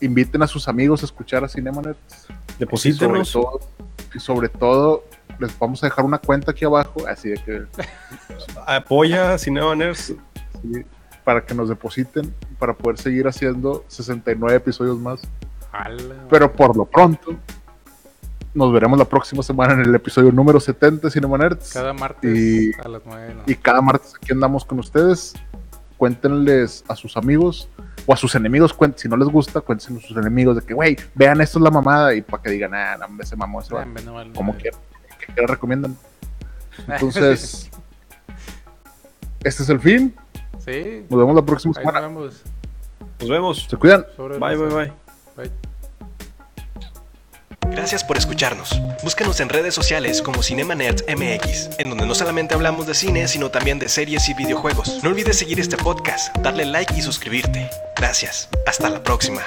Inviten a sus amigos a escuchar a Cinemanet. Y sobre, Deposítenos. todo, y sobre todo, les vamos a dejar una cuenta aquí abajo, así de que Apoya a Cinema Nerds. sí, para que nos depositen, para poder seguir haciendo 69 episodios más. Pero por lo pronto, nos veremos la próxima semana en el episodio número 70 de Cinemanerds. Cada martes Y- a las 9 de la Y cada martes aquí andamos con ustedes. Cuéntenles a sus amigos o a sus enemigos, si no les gusta, cuéntense a sus enemigos de que, güey, vean esto es la mamada y para que digan, ah, no, se mamó ese vato". noche. No vale como quieran, que quieran recomiendan. Entonces, este es el fin. Sí, Nos vemos la próxima ahí nos semana. vemos. Nos vemos. Se cuidan. Bye, bye, bye. Bye. Gracias por escucharnos. Búscanos en redes sociales como Cinema Nerds MX, en donde no solamente hablamos de cine, sino también de series y videojuegos. No olvides seguir este podcast, darle like y suscribirte. Gracias. Hasta la próxima.